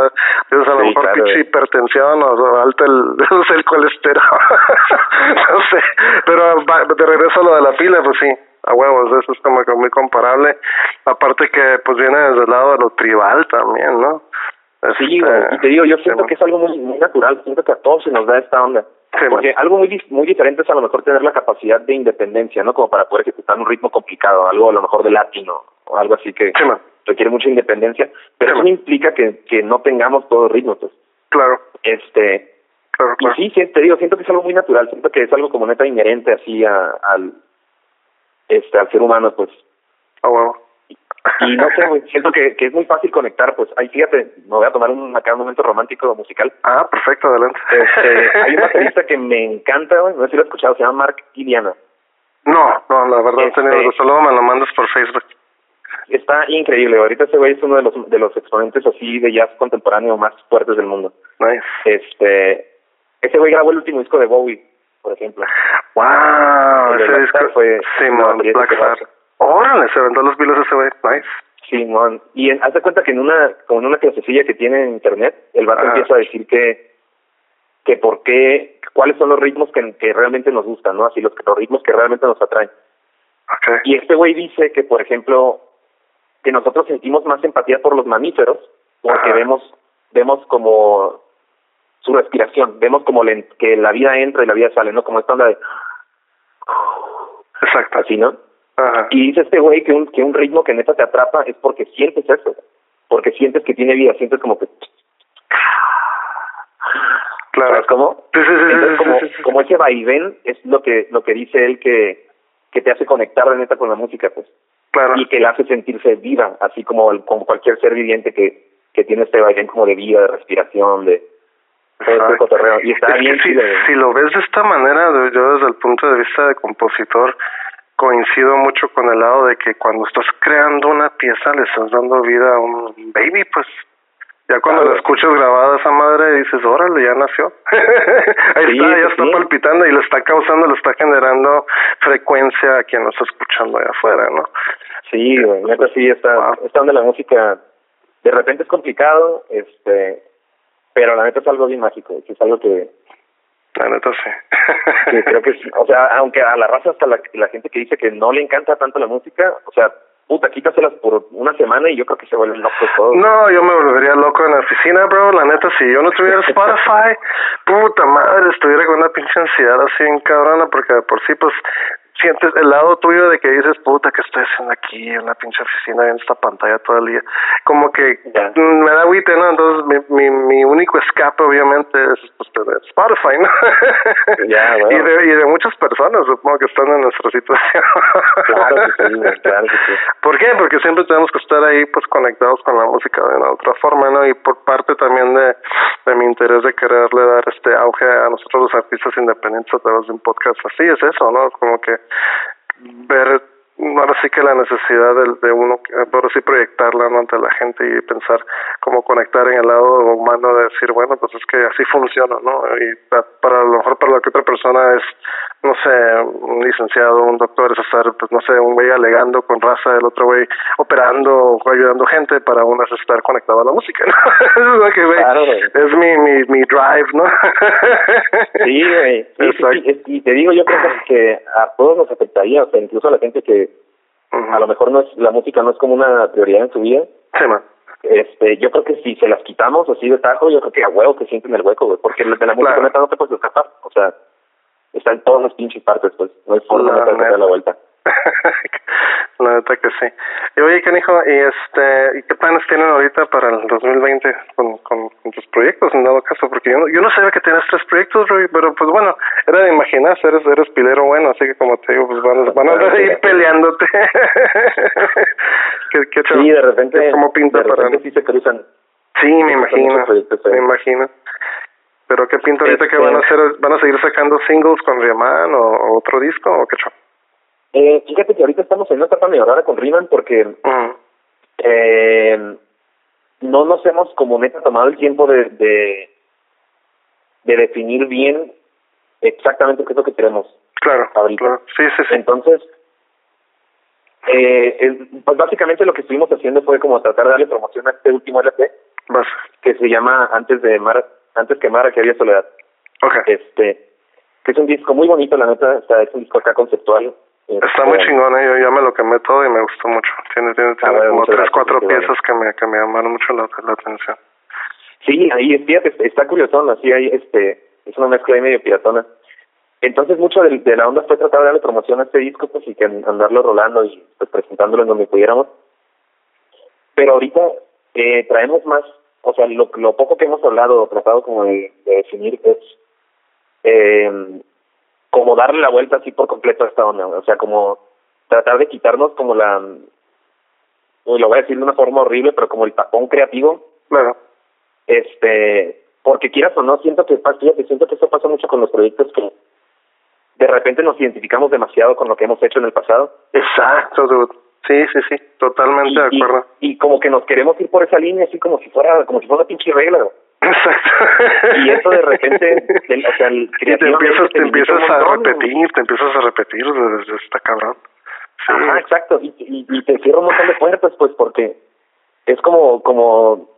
Tienes a lo Sí, mejor claro, pinche hipertensión o, alto el, el colesterol. no sé. Pero de regreso a lo de la pila, pues sí, a huevos, eso es como que muy comparable. Aparte que, pues viene desde el lado de lo tribal también, ¿no? Sí, Este, y te digo, yo siento sí, que es algo muy, muy natural, siento que a todos se nos da esta onda. Porque algo muy muy diferente es a lo mejor tener la capacidad de independencia, ¿no? Como para poder ejecutar un ritmo complicado, algo a lo mejor de latino o algo así que requiere mucha independencia, pero eso no implica que, que no tengamos todo el ritmo, pues. Claro, Este, claro, y claro. sí, sí, te digo, siento que es algo muy natural, siento que es algo como neta inherente así a, al, este, al ser humano, pues. A huevo. Y no sé, siento que, que es muy fácil conectar, pues. Ahí fíjate, me voy a tomar un, acá un momento romántico musical. Ah, perfecto, adelante. Este, hay un baterista que me encanta, no sé si lo has escuchado, se llama Mark Iliana. No, no, la verdad, Este- tenido, solo me lo mandas por Facebook. Está increíble, ahorita ese güey es uno de los de los exponentes así de jazz contemporáneo más fuertes del mundo. Nice. Este, ese güey grabó el último disco de Bowie, por ejemplo. Wow, ese disco. Fue sí, man, Black Star. Órale, se aventó los vilos ese güey. Nice. Simón. Y en, haz de cuenta que en una, como en una clasecilla que tiene en internet, el vato Ajá. empieza a decir que, que por qué, cuáles son los ritmos que, que realmente nos gustan, ¿no? Así los, los ritmos que realmente nos atraen. Ok. Y este güey dice que, por ejemplo, que nosotros sentimos más empatía por los mamíferos porque Ajá. vemos, vemos como su respiración, vemos como le- que la vida entra y la vida sale, ¿no? Como esta onda de Exacto. así, ¿no? Ajá. Y dice este güey que un, que un ritmo que neta te atrapa es porque sientes eso, porque sientes que tiene vida, sientes como que... Claro. ¿Sabes cómo? Entonces, como, como ese vaivén es lo que lo que dice él que, que te hace conectar de neta con la música, pues. Claro. Y que la hace sentirse viva, así como, el- como cualquier ser viviente que, que tiene este vaivén como de vida, de respiración, de este. Y está Es bien si, lo ves de esta manera, yo desde el punto de vista de compositor, coincido mucho con el lado de que cuando estás creando una pieza le estás dando vida a un baby, pues ya cuando Claro. la escuchas grabada esa madre dices, órale, ya nació. Ahí Sí, está, ya sí, está palpitando y le está causando, le está generando frecuencia a quien lo está escuchando allá afuera, ¿no? Sí, neta sí, está, Wow. está donde la música de repente es complicado, este, pero la neta es algo bien mágico, es algo que, La neta sí. que creo que es, o sea, aunque a la raza hasta la, la gente que dice que no le encanta tanto la música, o sea, puta, quítaselas por una semana y yo creo que se vuelven locos todos. No, yo me volvería loco en la oficina, bro. La neta, si yo no tuviera Spotify, puta madre, estuviera con una pinche ansiedad así en cabrona, porque de por sí, pues, sientes el lado tuyo de que dices, puta, ¿qué estoy haciendo aquí en la pinche oficina, en esta pantalla todo el día? Como que mm, me da agüite, ¿no? Entonces, mi, mi, mi único escape, obviamente, es pues, Spotify, ¿no? Bueno. y, de, y de muchas personas, supongo que están en nuestra situación. Claro que sí, claro que sí. ¿Por qué? Porque siempre tenemos que estar ahí pues conectados con la música de una otra forma, ¿no? Y por parte también de, de mi interés de quererle dar este auge a nosotros los artistas independientes a través de un podcast así es eso, ¿no? Como que ver ahora sí que la necesidad de, de uno, ahora sí proyectarla ¿no? ante la gente y pensar cómo conectar en el lado humano de decir, bueno, pues es que así funciona, ¿no? Y pa- para a lo mejor para la que otra persona es, no sé, un licenciado, un doctor, es estar, pues no sé, un güey alegando con raza, el otro güey operando o ayudando gente, para uno es estar conectado a la música, ¿no? es lo que, güey, Claro, es mi, mi, mi drive, ¿no? Sí, güey. Sí, sí, Exacto. sí, es- y te digo, yo creo que a todos nos afectaría, o sea, incluso a la gente que A lo mejor no es la música no es como una prioridad en su vida. Sí, man. Este, yo creo que si se las quitamos así de tajo, yo creo que a huevo que sienten el hueco, güey, porque de la música neta no te puedes escapar, o sea, está en todas las pinches partes, pues, no hay forma La de neta. la vuelta. la neta que sí. Y oye, canijo, ¿y este, ¿y qué planes tienen ahorita para el 2020 con, con, con tus proyectos en dado caso? Porque yo no, yo no sabía que tenías tres proyectos, Roy, pero pues bueno, era de imaginarse, eres, eres pilero bueno, así que como te digo, pues van, van a ahí peleándote. ¿Qué, qué Sí, de repente, ¿Cómo pinta de para...? repente sí se cruzan. Sí, me imagino, me imagino. Pero ¿qué pinta ahorita que Este- van a hacer? ¿Van a seguir sacando singles con Riemann o, o otro disco o qué show? Eh, fíjate que ahorita estamos en una etapa medio rara con Riman porque eh, no nos hemos como neta tomado el tiempo de, de, de definir bien exactamente qué es lo que queremos. Claro, Ahorita. claro. Sí, sí, sí. Entonces, eh, es- pues básicamente lo que estuvimos haciendo fue como tratar de darle promoción a este último LP Vas. que se llama Antes de Mar, antes que Mara que había soledad. Ok. Este, que es un disco muy bonito, la neta, está, es un disco acá conceptual. Está Este, muy chingón, ¿eh? yo ya me lo quemé todo y me gustó mucho. Tiene, tiene, tiene bueno, como tres, cuatro piezas que me, que me llamaron mucho la, la atención. Sí, ahí fíjate, está curiosón, así hay este, es una mezcla ahí medio piratona. Entonces mucho de, de la onda fue tratar de darle promoción a este disco pues y que an- andarlo rolando y pues presentándolo en donde pudiéramos. Pero ahorita eh, traemos más, o sea, lo, lo poco que hemos hablado o tratado como de, de definir es eh, como darle la vuelta así por completo a esta onda, o sea, como tratar de quitarnos como la, lo voy a decir de una forma horrible, pero como el tapón creativo Claro. este porque quieras o no siento que fíjate, siento que eso pasa mucho con los proyectos que de repente nos identificamos demasiado con lo que hemos hecho en el pasado Exacto, dude. Sí, sí, sí. Totalmente y, de acuerdo. y como que nos queremos ir por esa línea así como si fuera como si fuera una pinche regla güey. Exacto. y eso de repente del- o sea el- y te empiezas, te empiezas a repetir, te empiezas a repetir, está cabrón. Sí. Ajá, exacto. Y, y, y te cierra un montón de puertas, pues, porque es como, como,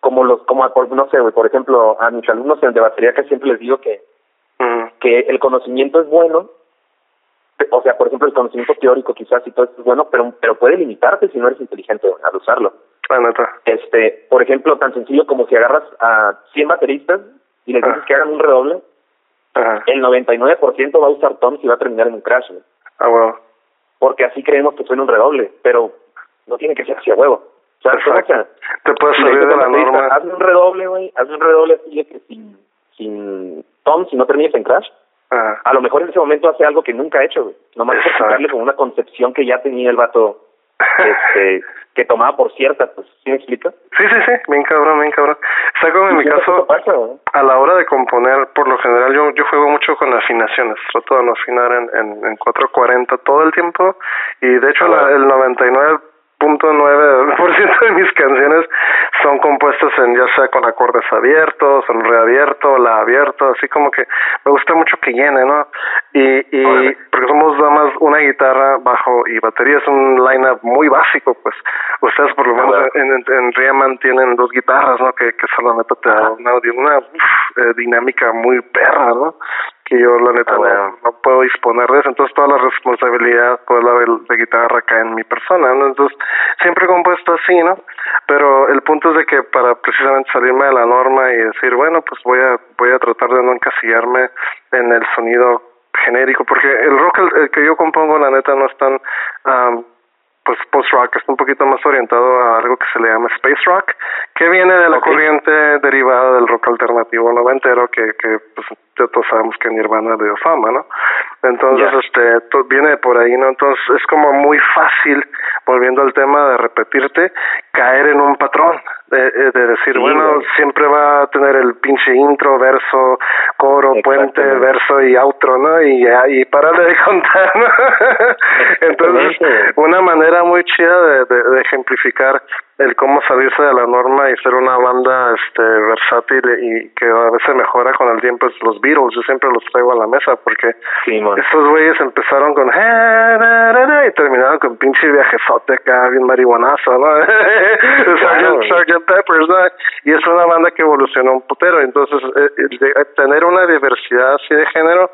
como los, como, no sé, güey, por ejemplo, a mis alumnos de batería que siempre les digo que, Ujú. que el conocimiento es bueno, o sea, por ejemplo, el conocimiento teórico quizás y todo esto es bueno, pero, pero puede limitarte si no eres inteligente al usarlo. La neta. Este, por ejemplo, tan sencillo como si agarras a 100 bateristas y les dices Ah. que hagan un redoble, Ajá. el 99% va a usar toms y va a terminar en un crash. Ah, bueno. porque así creemos que suena un redoble, pero no tiene que ser así a huevo. O sea, Te puedes salir de la norma. Hazme un redoble, güey, hazme un redoble así de que sin, sin tom, si no termines en crash. A lo mejor en ese momento hace algo que nunca ha hecho, güey. Nomás quitarle como una concepción que ya tenía el vato, este, que tomaba por cierta, pues, ¿sí me explica? Sí, sí, sí, bien cabrón, bien cabrón. Está como en mi caso, pasa, a la hora de componer, por lo general yo yo juego mucho con afinaciones, trato de no afinar en, en, en 440 todo el tiempo y de hecho Ah, la, el 99.9% de mis canciones son compuestas en ya sea con acordes abiertos, en re abierto, la abierto, así como que me gusta mucho que llene, ¿no? Y, y Órale. porque somos nada más una guitarra, bajo y batería, es un line-up muy básico, pues ustedes por lo menos en, en, en Riemann tienen dos guitarras, ¿no? Que, que eso la neta te da una, una uf, eh, dinámica muy perra, ¿no? Que yo la neta Ah, no, bueno. no puedo disponer de eso, entonces toda la responsabilidad por la de, de guitarra cae en mi persona, ¿no? Entonces siempre he compuesto así, ¿no? Pero el punto es de que para precisamente salirme de la norma y decir, bueno, pues voy a voy a tratar de no encasillarme en el sonido genérico, porque el rock el, el que yo compongo, la neta, no es tan am, pues post rock, está un poquito más orientado a algo que se le llama space rock, que viene de la corriente derivada del rock alternativo noventero, que, que pues ya todos sabemos que Nirvana dio fama, ¿no? Entonces, Ya. este, viene por ahí, ¿no? Entonces es como muy fácil, volviendo al tema de repetirte, caer en un patrón, de, eh, de decir, Sí, bueno, siempre va a tener el pinche intro, verso, coro, puente, verso y outro, ¿no? Y ya, y párale de contar, ¿no? Entonces, una manera muy chida de, de, de ejemplificar el cómo salirse de la norma y ser una banda este versátil y que a veces mejora con el tiempo es los Beatles, yo siempre los traigo a la mesa porque Sí, estos güeyes empezaron con "Eh, na, na, na", y terminaron con pinche viajezote acá bien marihuanazo, ¿no? Claro. Sgt. Peppers, ¿no? Y es una banda que evolucionó un putero, entonces eh, el de- eh, tener una diversidad así de género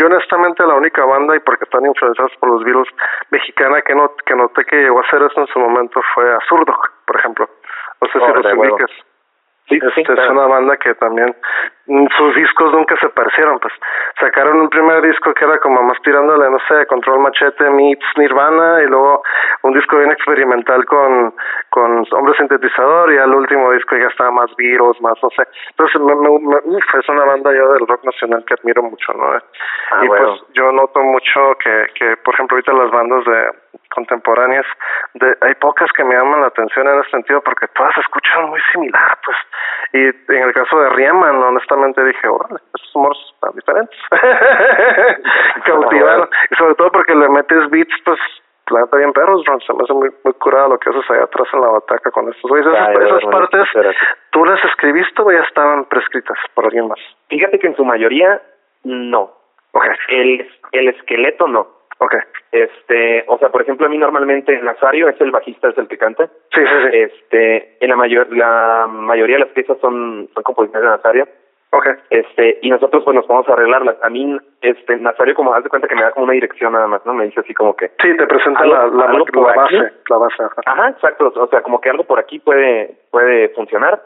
yo honestamente la única banda y porque están influenciados por los Beatles mexicana que no que noté que llegó a hacer eso en su momento fue Azurdo, por ejemplo. No sé si Órale, los ubicas. Sí, sí, este, claro. Es una banda que también sus discos nunca se parecieron, pues sacaron un primer disco que era como más tirándole, no sé, Control Machete meets Nirvana y luego un disco bien experimental con con hombre sintetizador y al último disco ya estaba más virus, más no sé. Entonces me, me, me- uf, es una banda yo del rock nacional que admiro mucho, ¿no? Ah, y bueno. pues yo noto mucho que, que por ejemplo ahorita las bandas de contemporáneas de, hay pocas que me llaman la atención en ese sentido porque todas se escuchan muy similar pues y en el caso de Riemann honestamente dije órale estos humores están diferentes cautivaron y sobre todo porque le metes beats pues la neta bien perros se me hace muy, muy curado lo que haces allá atrás en la bataca con estos güeyes esas, partes tú las escribiste o ya estaban prescritas por alguien más Fíjate que en su mayoría, no. Ok, El, el esqueleto, no. ok. Este, o sea, por ejemplo, a mí normalmente Nazario es el bajista, es el que canta. Sí, sí, sí. Este, en la mayor, la mayoría de las piezas son, son composiciones de Nazario. Ok. Este, y nosotros pues nos vamos a arreglarlas. A mí, este, Nazario como haz de cuenta que me da como una dirección nada más, ¿no? Me dice así como que, Sí, te presenta Algo- la, la, algo la por base, aquí. la base. Ajá. ajá, exacto, o sea, como que algo por aquí puede, puede funcionar.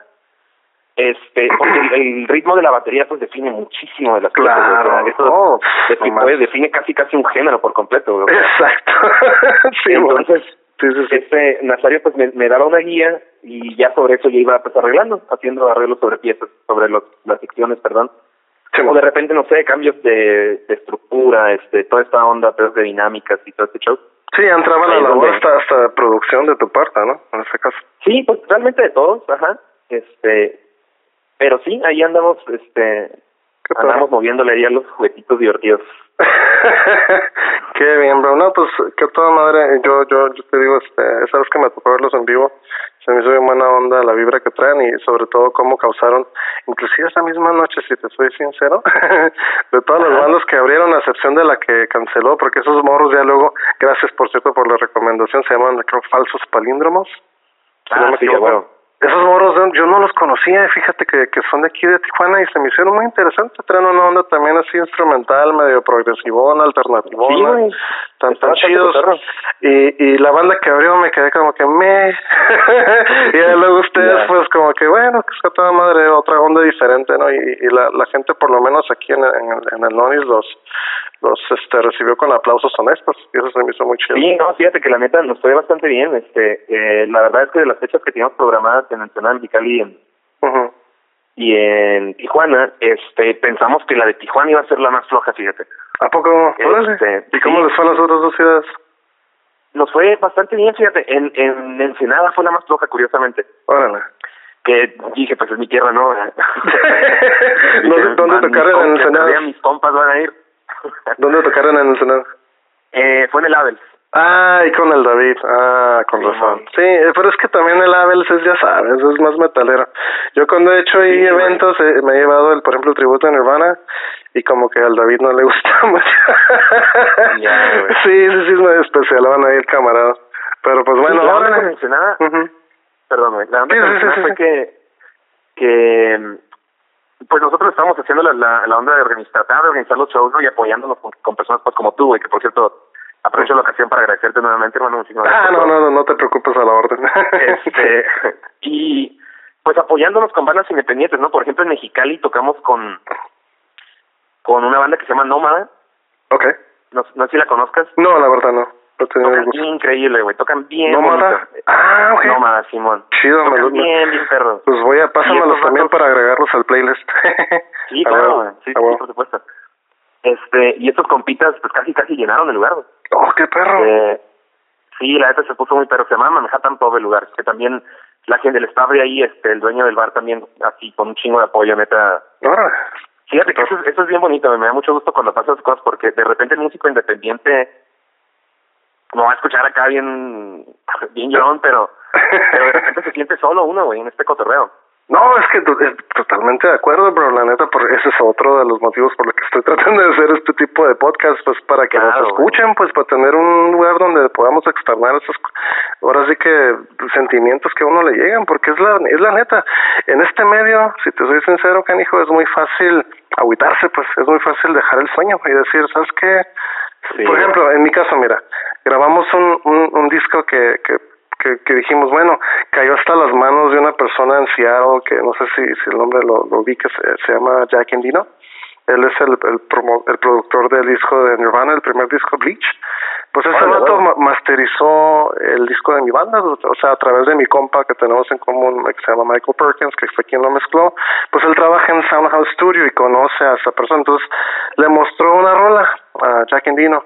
Este, porque el, el ritmo de la batería pues define muchísimo de las piezas, o sea, Claro. eso Oh, puede- define casi casi un género por completo, o sea, Exacto. sí, Entonces, sí, sí, sí. este Nazario pues me, me daba una guía y ya sobre eso yo iba pues arreglando, haciendo arreglos sobre piezas, sobre los, las secciones, perdón. O de repente, no sé, cambios de, de estructura, este, toda esta onda pero de dinámicas y todo este show. Sí, ya entraba la labor hasta, hasta producción de tu parte, ¿no? En este caso. Sí, pues realmente de todos, ajá. Este, pero sí, ahí andamos, este, andamos moviéndole ahí a los juguetitos divertidos. Qué bien, bro. No, pues que toda madre, yo, yo, yo te digo, este, esa vez que me tocó verlos en vivo, se me hizo bien buena onda la vibra que traen y sobre todo cómo causaron, inclusive esa misma noche, si te soy sincero, de todas las bandas que abrieron, a excepción de la que canceló, porque esos morros ya luego, gracias por cierto por la recomendación, se llaman, creo, falsos palíndromos. No Ah, me sí, equivoco. bueno. Esos morros de- yo no los conocía, fíjate que, que son de aquí de Tijuana y se me hicieron muy interesantes, traen una onda también así instrumental, medio progresivona, alternativona, Sí. Tan, tan chidos. Y, y la banda que abrió me quedé como que me y luego ustedes pues como que bueno, que está toda madre, otra onda diferente, ¿no? Y, y la, la gente por lo menos aquí en, el- en, el, en el Nonis los los este recibió con aplausos honestos y eso se me hizo muy chido. Sí, no, fíjate que la neta nos fue bastante bien. Este, eh, la verdad es que de las fechas que teníamos programadas en Ensenada, Mexicali y en, y en Tijuana, este, pensamos que la de Tijuana iba a ser la más floja, fíjate. ¿A poco? Este, ¿Y cómo sí. les fue a las otras dos ciudades? Nos fue bastante bien, fíjate. En, en Ensenada fue la más floja, curiosamente. Órale. Que dije, pues es mi tierra, ¿no? ¿Dónde, tocaron en Ensenada? Mis compas van a ir. ¿Dónde tocaron en Ensenada? eh, fue en el Abel. Ah, y con el David. Ah, con Sí, razón. man. Sí, eh, pero es que también el Abels es, ya sabes, es más metalero. Yo cuando he hecho ahí Sí, güey. eventos, eh, me he llevado, el por ejemplo, el tributo a Nirvana y como que al David no le gusta mucho. Sí, sí, sí, es muy especial, van ahí el camarada. Pero pues bueno, Sí, la onda con Ensenada, Ujú. perdón, la onda Sí, con sí, sí, Ensenada sí, fue que, que, pues nosotros estábamos haciendo la, la, la onda de organizar, de organizar los shows, ¿no? Y apoyándonos con, con personas pues como tú, güey, que por cierto, aprovecho la ocasión para agradecerte nuevamente, hermano. muchísimas Ah, gracias no, no, no, no te preocupes a la orden. este y pues apoyándonos con bandas independientes no por ejemplo en Mexicali tocamos con con una banda que se llama Nómada ok. no, no sé si la conozcas No, la verdad no. No tocan gusto. increíble güey tocan bien ¿Nómada? Ah, ok. Nómada Simón Chido, tocan me- bien bien perro Pues voy a, pásamelos también para agregarlos al playlist. sí claro güey. sí, por supuesto este y estos compitas pues casi casi llenaron el lugar güey Oh, qué perro. Eh, sí, la neta se puso muy perro. Se llama Manhattan Pub el lugar. Que también la gente, el staff de ahí, este, el dueño del bar también, así, con un chingo de apoyo, neta. Órale. Fíjate que eso, es- eso es bien bonito, me da mucho gusto cuando pasan esas cosas, porque de repente el músico independiente no va a escuchar acá bien, bien llorón, pero, pero de repente se siente solo uno, güey, en este cotorreo. No, es que eh, totalmente de acuerdo, pero la neta, por, ese es otro de los motivos por los que estoy tratando de hacer este tipo de podcast, pues para que Claro, nos escuchen, pues para tener un lugar donde podamos externar esos, ahora sí que sentimientos que a uno le llegan, porque es la, es la neta. En este medio, si te soy sincero, canijo, es muy fácil agüitarse, pues es muy fácil dejar el sueño y decir, ¿sabes qué? Sí. Por ejemplo, en mi caso, mira, grabamos un, un, un disco que, que, que, dijimos, bueno, cayó hasta las manos de una persona en Seattle que no sé si, el nombre lo, vi, que se, se llama Jack Endino. Él es el, el, promo, el productor del disco de Nirvana, el primer disco Bleach. Pues ese ma- masterizó el disco de mi banda, o sea, a través de mi compa que tenemos en común, que se llama Michael Perkins, que fue quien lo mezcló. Pues él trabaja en Soundhouse Studio y conoce a esa persona. Entonces le mostró una rola a Jack Endino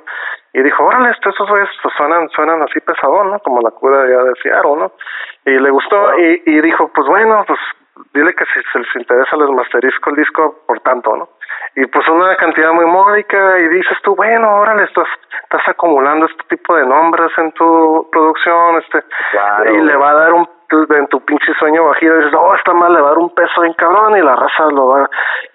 y dijo, órale, esto, esos güeyes pues, suenan, suenan así pesadón, ¿no? Como la cura ya de Seattle, ¿no? Y le gustó y, y dijo, pues bueno, pues dile que si se les interesa les masterizco el disco por tanto, ¿no? Y pues una cantidad muy módica y dices tú, bueno, órale, estás, estás acumulando este tipo de nombres en tu producción, este, Claro. y le va a dar un, en tu pinche sueño bajido, dices, oh, está mal, le va a dar un peso bien cabrón y la raza lo va,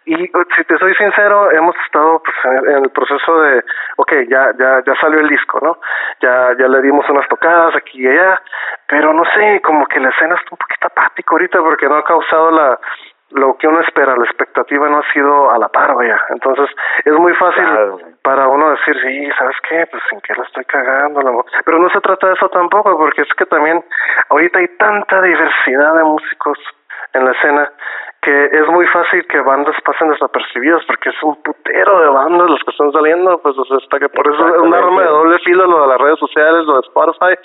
y si te soy sincero, hemos estado pues en, el proceso de, ok, ya, ya, ya salió el disco, ¿no? Ya, ya le dimos unas tocadas aquí y allá, pero no sé, como que la escena está un poquito apático ahorita porque no ha causado la, lo que uno espera, la expectativa no ha sido a la par, vaya. Entonces, es muy fácil Claro. para uno decir, sí, ¿sabes qué? Pues sin que la estoy cagando. la- Pero no se trata de eso tampoco, porque es que también ahorita hay tanta diversidad de músicos en la escena que es muy fácil que bandas pasen desapercibidas porque es un putero de bandas los que están saliendo, pues o sea, está que por eso es un arma de doble filo lo de las redes sociales, lo de Spotify,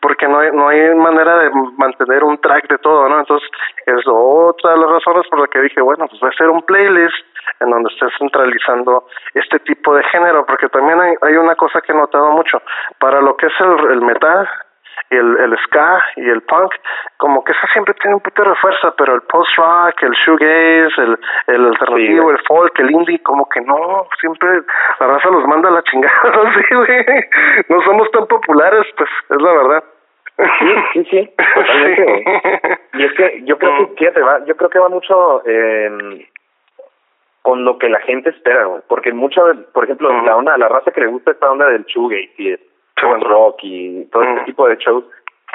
porque no hay, no hay manera de mantener un track de todo, ¿no? Entonces, es otra de las razones por la que dije, bueno, pues voy a hacer un playlist en donde esté centralizando este tipo de género, porque también hay, hay una cosa que he notado mucho, para lo que es el, el metal, y el, el ska y el punk, como que eso siempre tiene un poquito de fuerza, pero el post-rock, el shoegaze, el, el alternativo, el folk, el indie, como que no, siempre la raza los manda a la chingada, sí, güey. No somos tan populares, pues, es la verdad. Sí, sí, sí, totalmente, güey. Y es que yo creo que, fíjate, va, yo creo que va mucho eh, con lo que la gente espera, güey. Porque mucho, de- por ejemplo, Ujú. la onda, la raza que le gusta esta onda del shoegaze y rock y todo este Ujú. tipo de shows,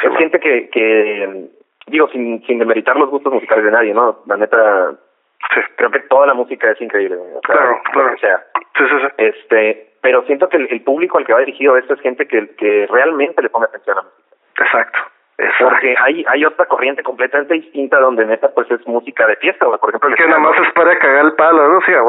es gente que, que, digo, sin, sin demeritar los gustos musicales de nadie, ¿no? La neta, Sí, creo que toda la música es increíble, güey. O sea, Claro, claro. que sea. sí, sí, sí. Este, pero siento que el, el público al que va dirigido esto es gente que, que realmente le pone atención a la música. Exacto. Exacto. Porque hay hay otra corriente completamente distinta donde neta pues es música de fiesta, güey. Por ejemplo, Que nada más es para cagar el palo, ¿no? Sí, a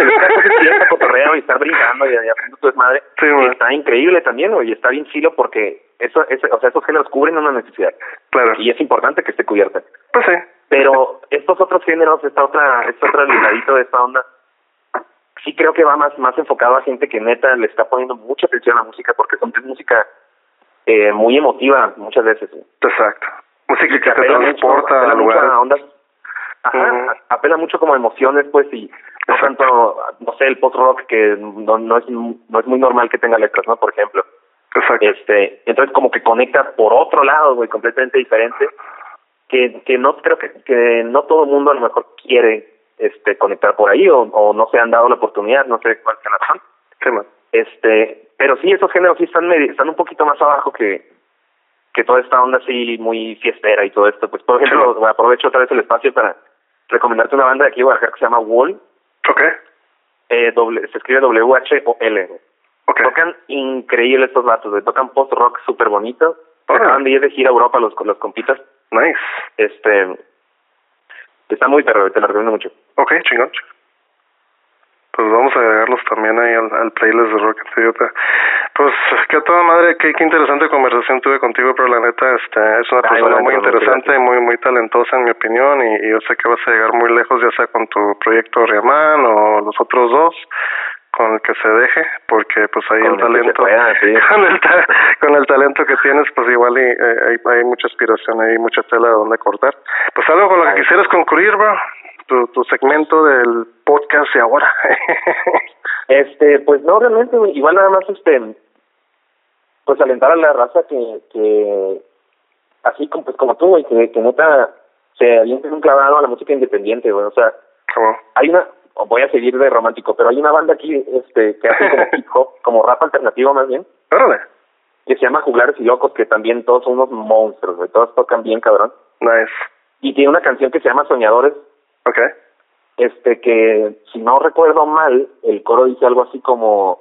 el y estar brincando y, y haciendo tu desmadre. Sí, está increíble también, y está bien filo porque eso, eso, o sea, esos géneros cubren una necesidad Claro. y es importante que esté cubierta. Pues sí. Pero estos otros géneros, esta otra, este otro ladito de esta onda, sí creo que va más más enfocado a gente que neta le está poniendo mucha atención a la música porque son es música eh, muy emotiva muchas veces. Exacto. Música que te transporta a ondas ajá, Ujú. a- apela mucho como a emociones pues y no tanto no sé el post rock que no, no es no es muy normal que tenga letras no por ejemplo. Exacto. este entonces como que conecta por otro lado güey completamente diferente que que no creo que que no todo el mundo a lo mejor quiere este conectar por ahí o, o no se han dado la oportunidad no sé cuál sea la razón. Sí, man. este pero sí esos géneros sí están medi- están un poquito más abajo que que toda esta onda así muy fiestera y todo esto. Pues por ejemplo aprovecho otra vez el espacio para recomendarte una banda de aquí de Guadalajara que se llama Wall Ok. eh, doble, se escribe W H O L güey. Ok. tocan increíble estos güey. tocan post rock súper bonito Órale. acaban de ir de gira a Europa los los compitas Nice. este está muy perro te lo recomiendo mucho Ok, chingón. Pues vamos a agregarlos también ahí al, al playlist de Rock Idiota. Pues que a toda madre, qué, qué interesante conversación tuve contigo, pero la neta este, es una Ay, persona bueno, muy interesante y muy muy talentosa en mi opinión y, y yo sé que vas a llegar muy lejos ya sea con tu proyecto Riamán o los otros dos con el que se deje porque pues ahí Con el que talento pueda, sí. con el ta- con el talento que tienes pues igual y, eh, hay, hay mucha aspiración hay mucha tela de donde cortar pues algo con lo que Ay. quisieras concluir bro tu, tu segmento del podcast de ahora Este, pues no, realmente, igual nada más, este, pues alentar a la raza que, que así como, pues como tú, güey, que, que neta se avienten un clavado a la música independiente, güey, o sea, Como, hay una, voy a seguir de romántico, pero hay una banda aquí, este, que hace como hip hop, como rap alternativo más bien, órale. que se llama Juglares y Locos, que también todos son unos monstruos, güey, todos tocan bien, cabrón, nice. Y tiene una canción que se llama Soñadores, okay este que si no recuerdo mal el coro dice algo así como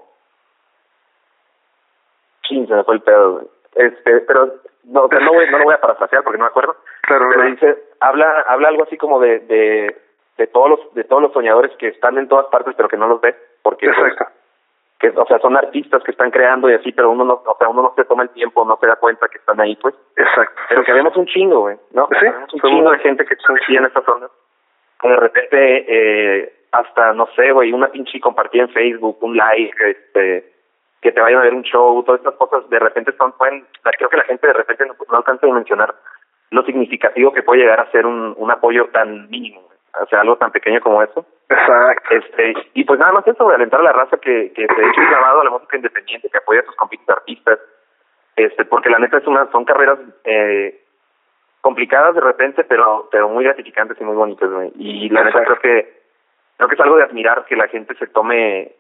chin se me fue el pedo este, pero no, no, voy, no lo voy a parafrasear porque no me acuerdo. Claro, pero dice, habla, habla algo así como de, de, de todos los, de todos los soñadores que están en todas partes pero que no los ves, porque pues, que, o sea, son artistas que están creando y así, pero uno no, o sea, uno no se toma el tiempo, no se da cuenta que están ahí, pues. Exacto. Pero que vemos un chingo, güey, ¿no? Sí, Vemos un chingo de gente que está aquí en estas zonas. Que de repente, eh, hasta, no sé, güey, una pinche compartida en Facebook, un like, este, que te vayan a ver un show, todas estas cosas, de repente son, pueden, creo que la gente de repente no, no alcanza a dimensionar lo significativo que puede llegar a ser un, un apoyo tan mínimo, o sea, algo tan pequeño como eso. Exacto. Este, y pues nada más eso, güey, alentar a la raza que, que se eche un llamado a la música independiente, que apoye a sus compitos artistas, este, porque la neta es una, son carreras eh, complicadas de repente, pero, pero muy gratificantes y muy bonitas. Y la neta creo que, creo que es algo de admirar que la gente se tome,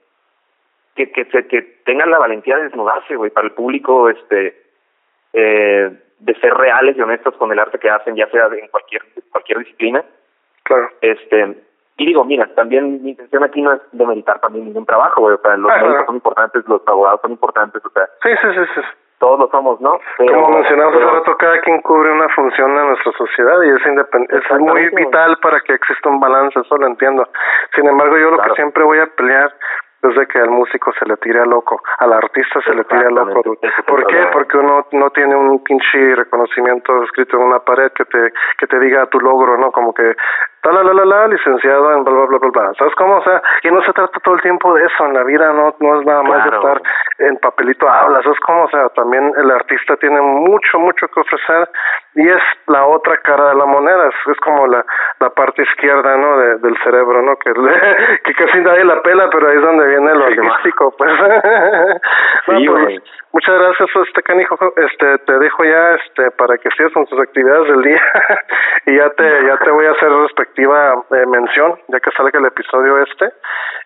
que, que se, que tengan la valentía de desnudarse, güey, para el público, este, eh, de ser reales y honestos con el arte que hacen, ya sea en cualquier, cualquier disciplina. Claro. Este, y digo, mira, también mi intención aquí no es demeritar también ningún trabajo, güey, o sea, los Ah, médicos son importantes, los abogados son importantes, o sea, Sí, sí, sí, sí. todos lo somos, ¿no? Pero- Como mencionamos pero- hace rato, cada quien cubre una función en nuestra sociedad y es, independ- es muy vital para que exista un balance, eso lo entiendo. Sin embargo, yo lo Claro. que siempre voy a pelear es de que al músico se le tire a loco, al artista se le tire a loco. ¿Por qué? Porque uno no tiene un pinche reconocimiento escrito en una pared que te que te diga tu logro, ¿no? Como que la la la la licenciado en bla bla bla bla bla. ¿Sabes cómo? O sea, y no se trata todo el tiempo de eso en la vida, no no es nada más Claro. de estar en papelito hablas, es como, o sea, también el artista tiene mucho, mucho que ofrecer y es la otra cara de la moneda, es, es como la, la parte izquierda, ¿no? De, del cerebro, ¿no? Que, que casi nadie la pela, pero ahí es donde viene lo artístico, pues. No, Sí, pues, muchas gracias, este canijo, este, te dejo ya, este, para que sigas con tus actividades del día y ya te, ya te voy a hacer respectiva eh, mención, ya que salga el episodio este.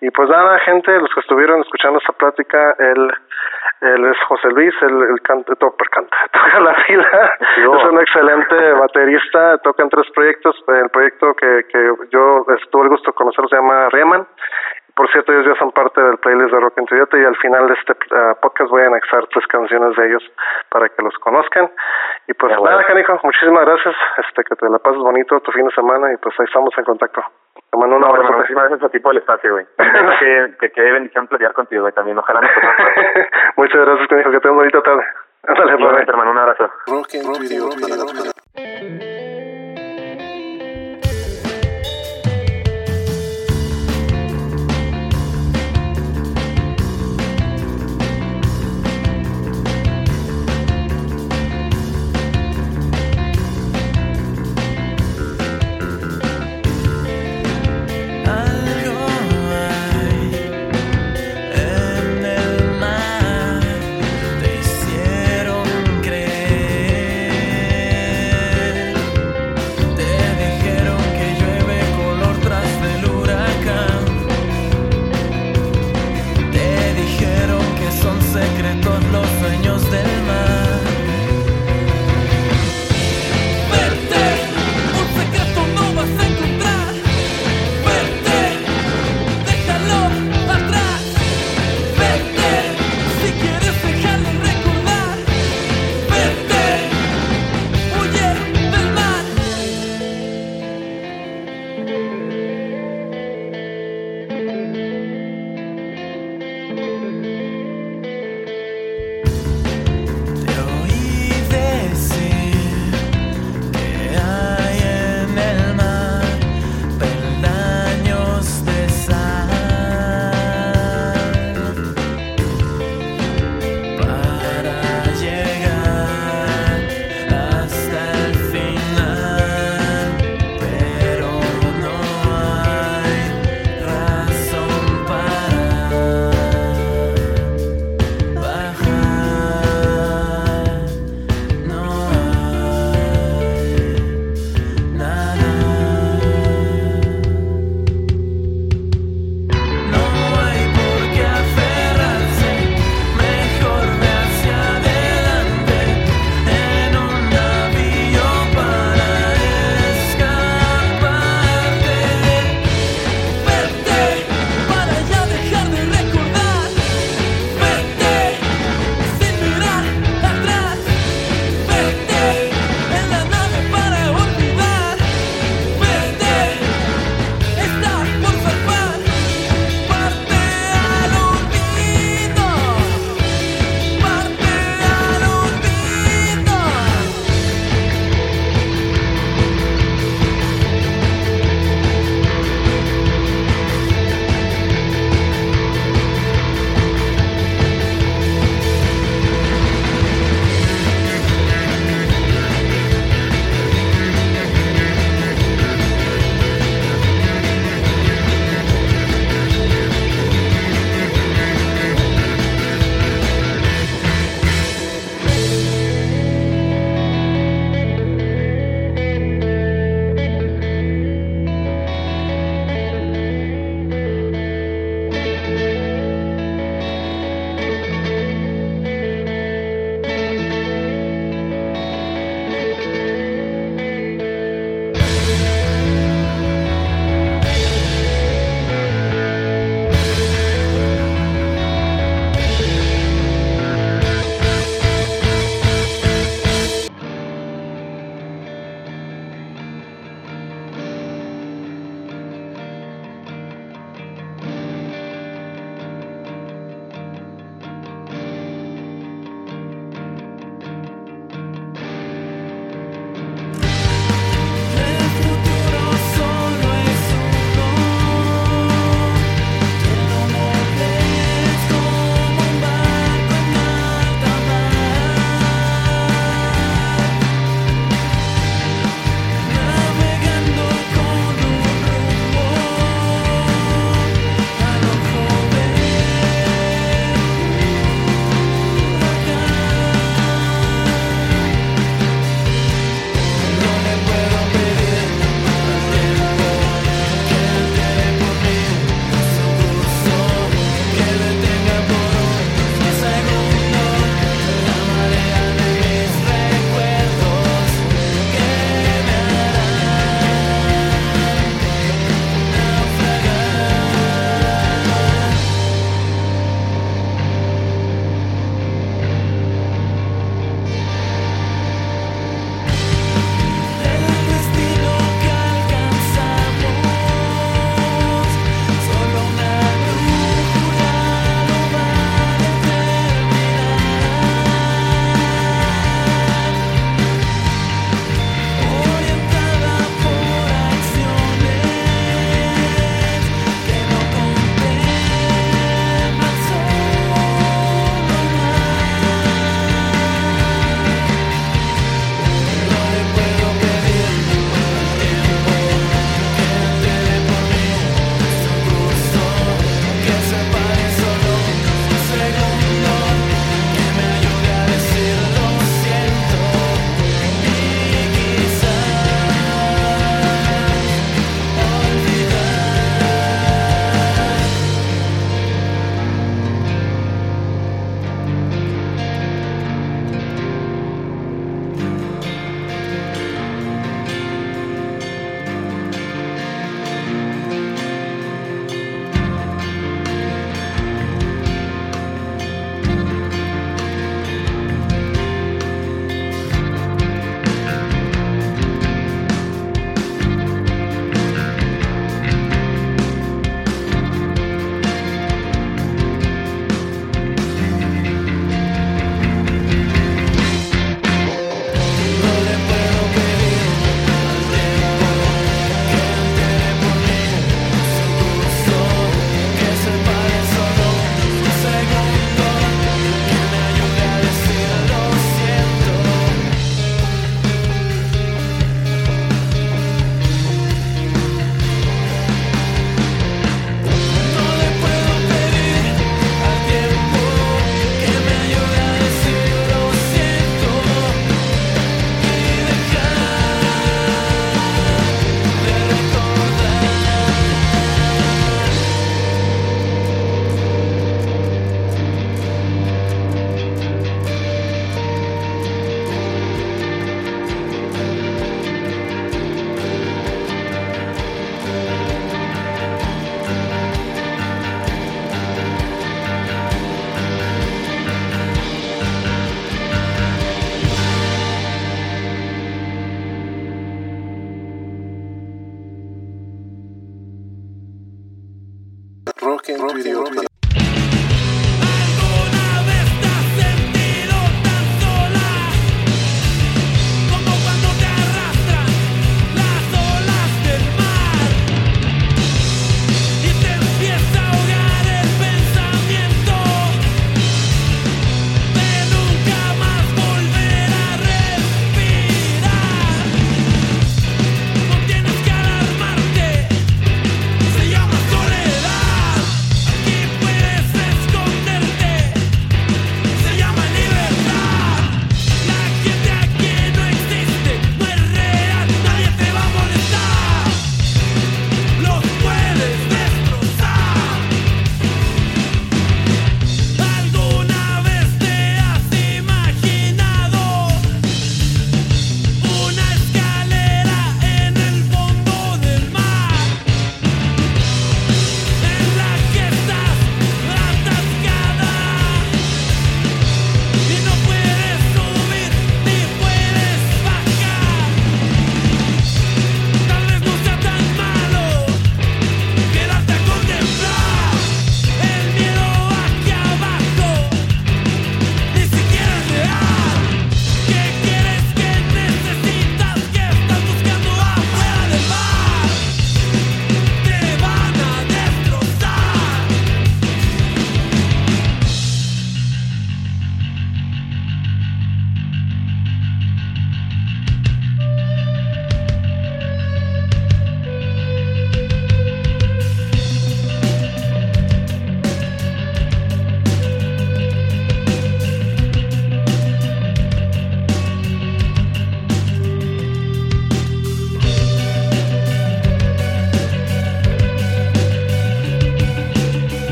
Y pues nada, gente, los que estuvieron escuchando esta plática, él, él es José Luis, él, él canta, toca, canta, toca la fila, es un excelente baterista, toca en tres proyectos, el proyecto que, que yo tuve el gusto de conocer se llama Riemann, por cierto, ellos ya son parte del playlist de Rock Toyota y al final de este uh, podcast voy a anexar tres canciones de ellos para que los conozcan. Y pues nada, bueno. canijo, muchísimas gracias, este que te la pases bonito tu fin de semana y pues ahí estamos en contacto. Te mando un No, abrazo. hermano, muchísimas gracias a ti por el espacio, güey. Que, que qué bendición platicar contigo, güey, también. Ojalá nos ver. Muchas gracias, canijo, que tengas bonita tarde. Bye. Igualmente, hermano, un abrazo.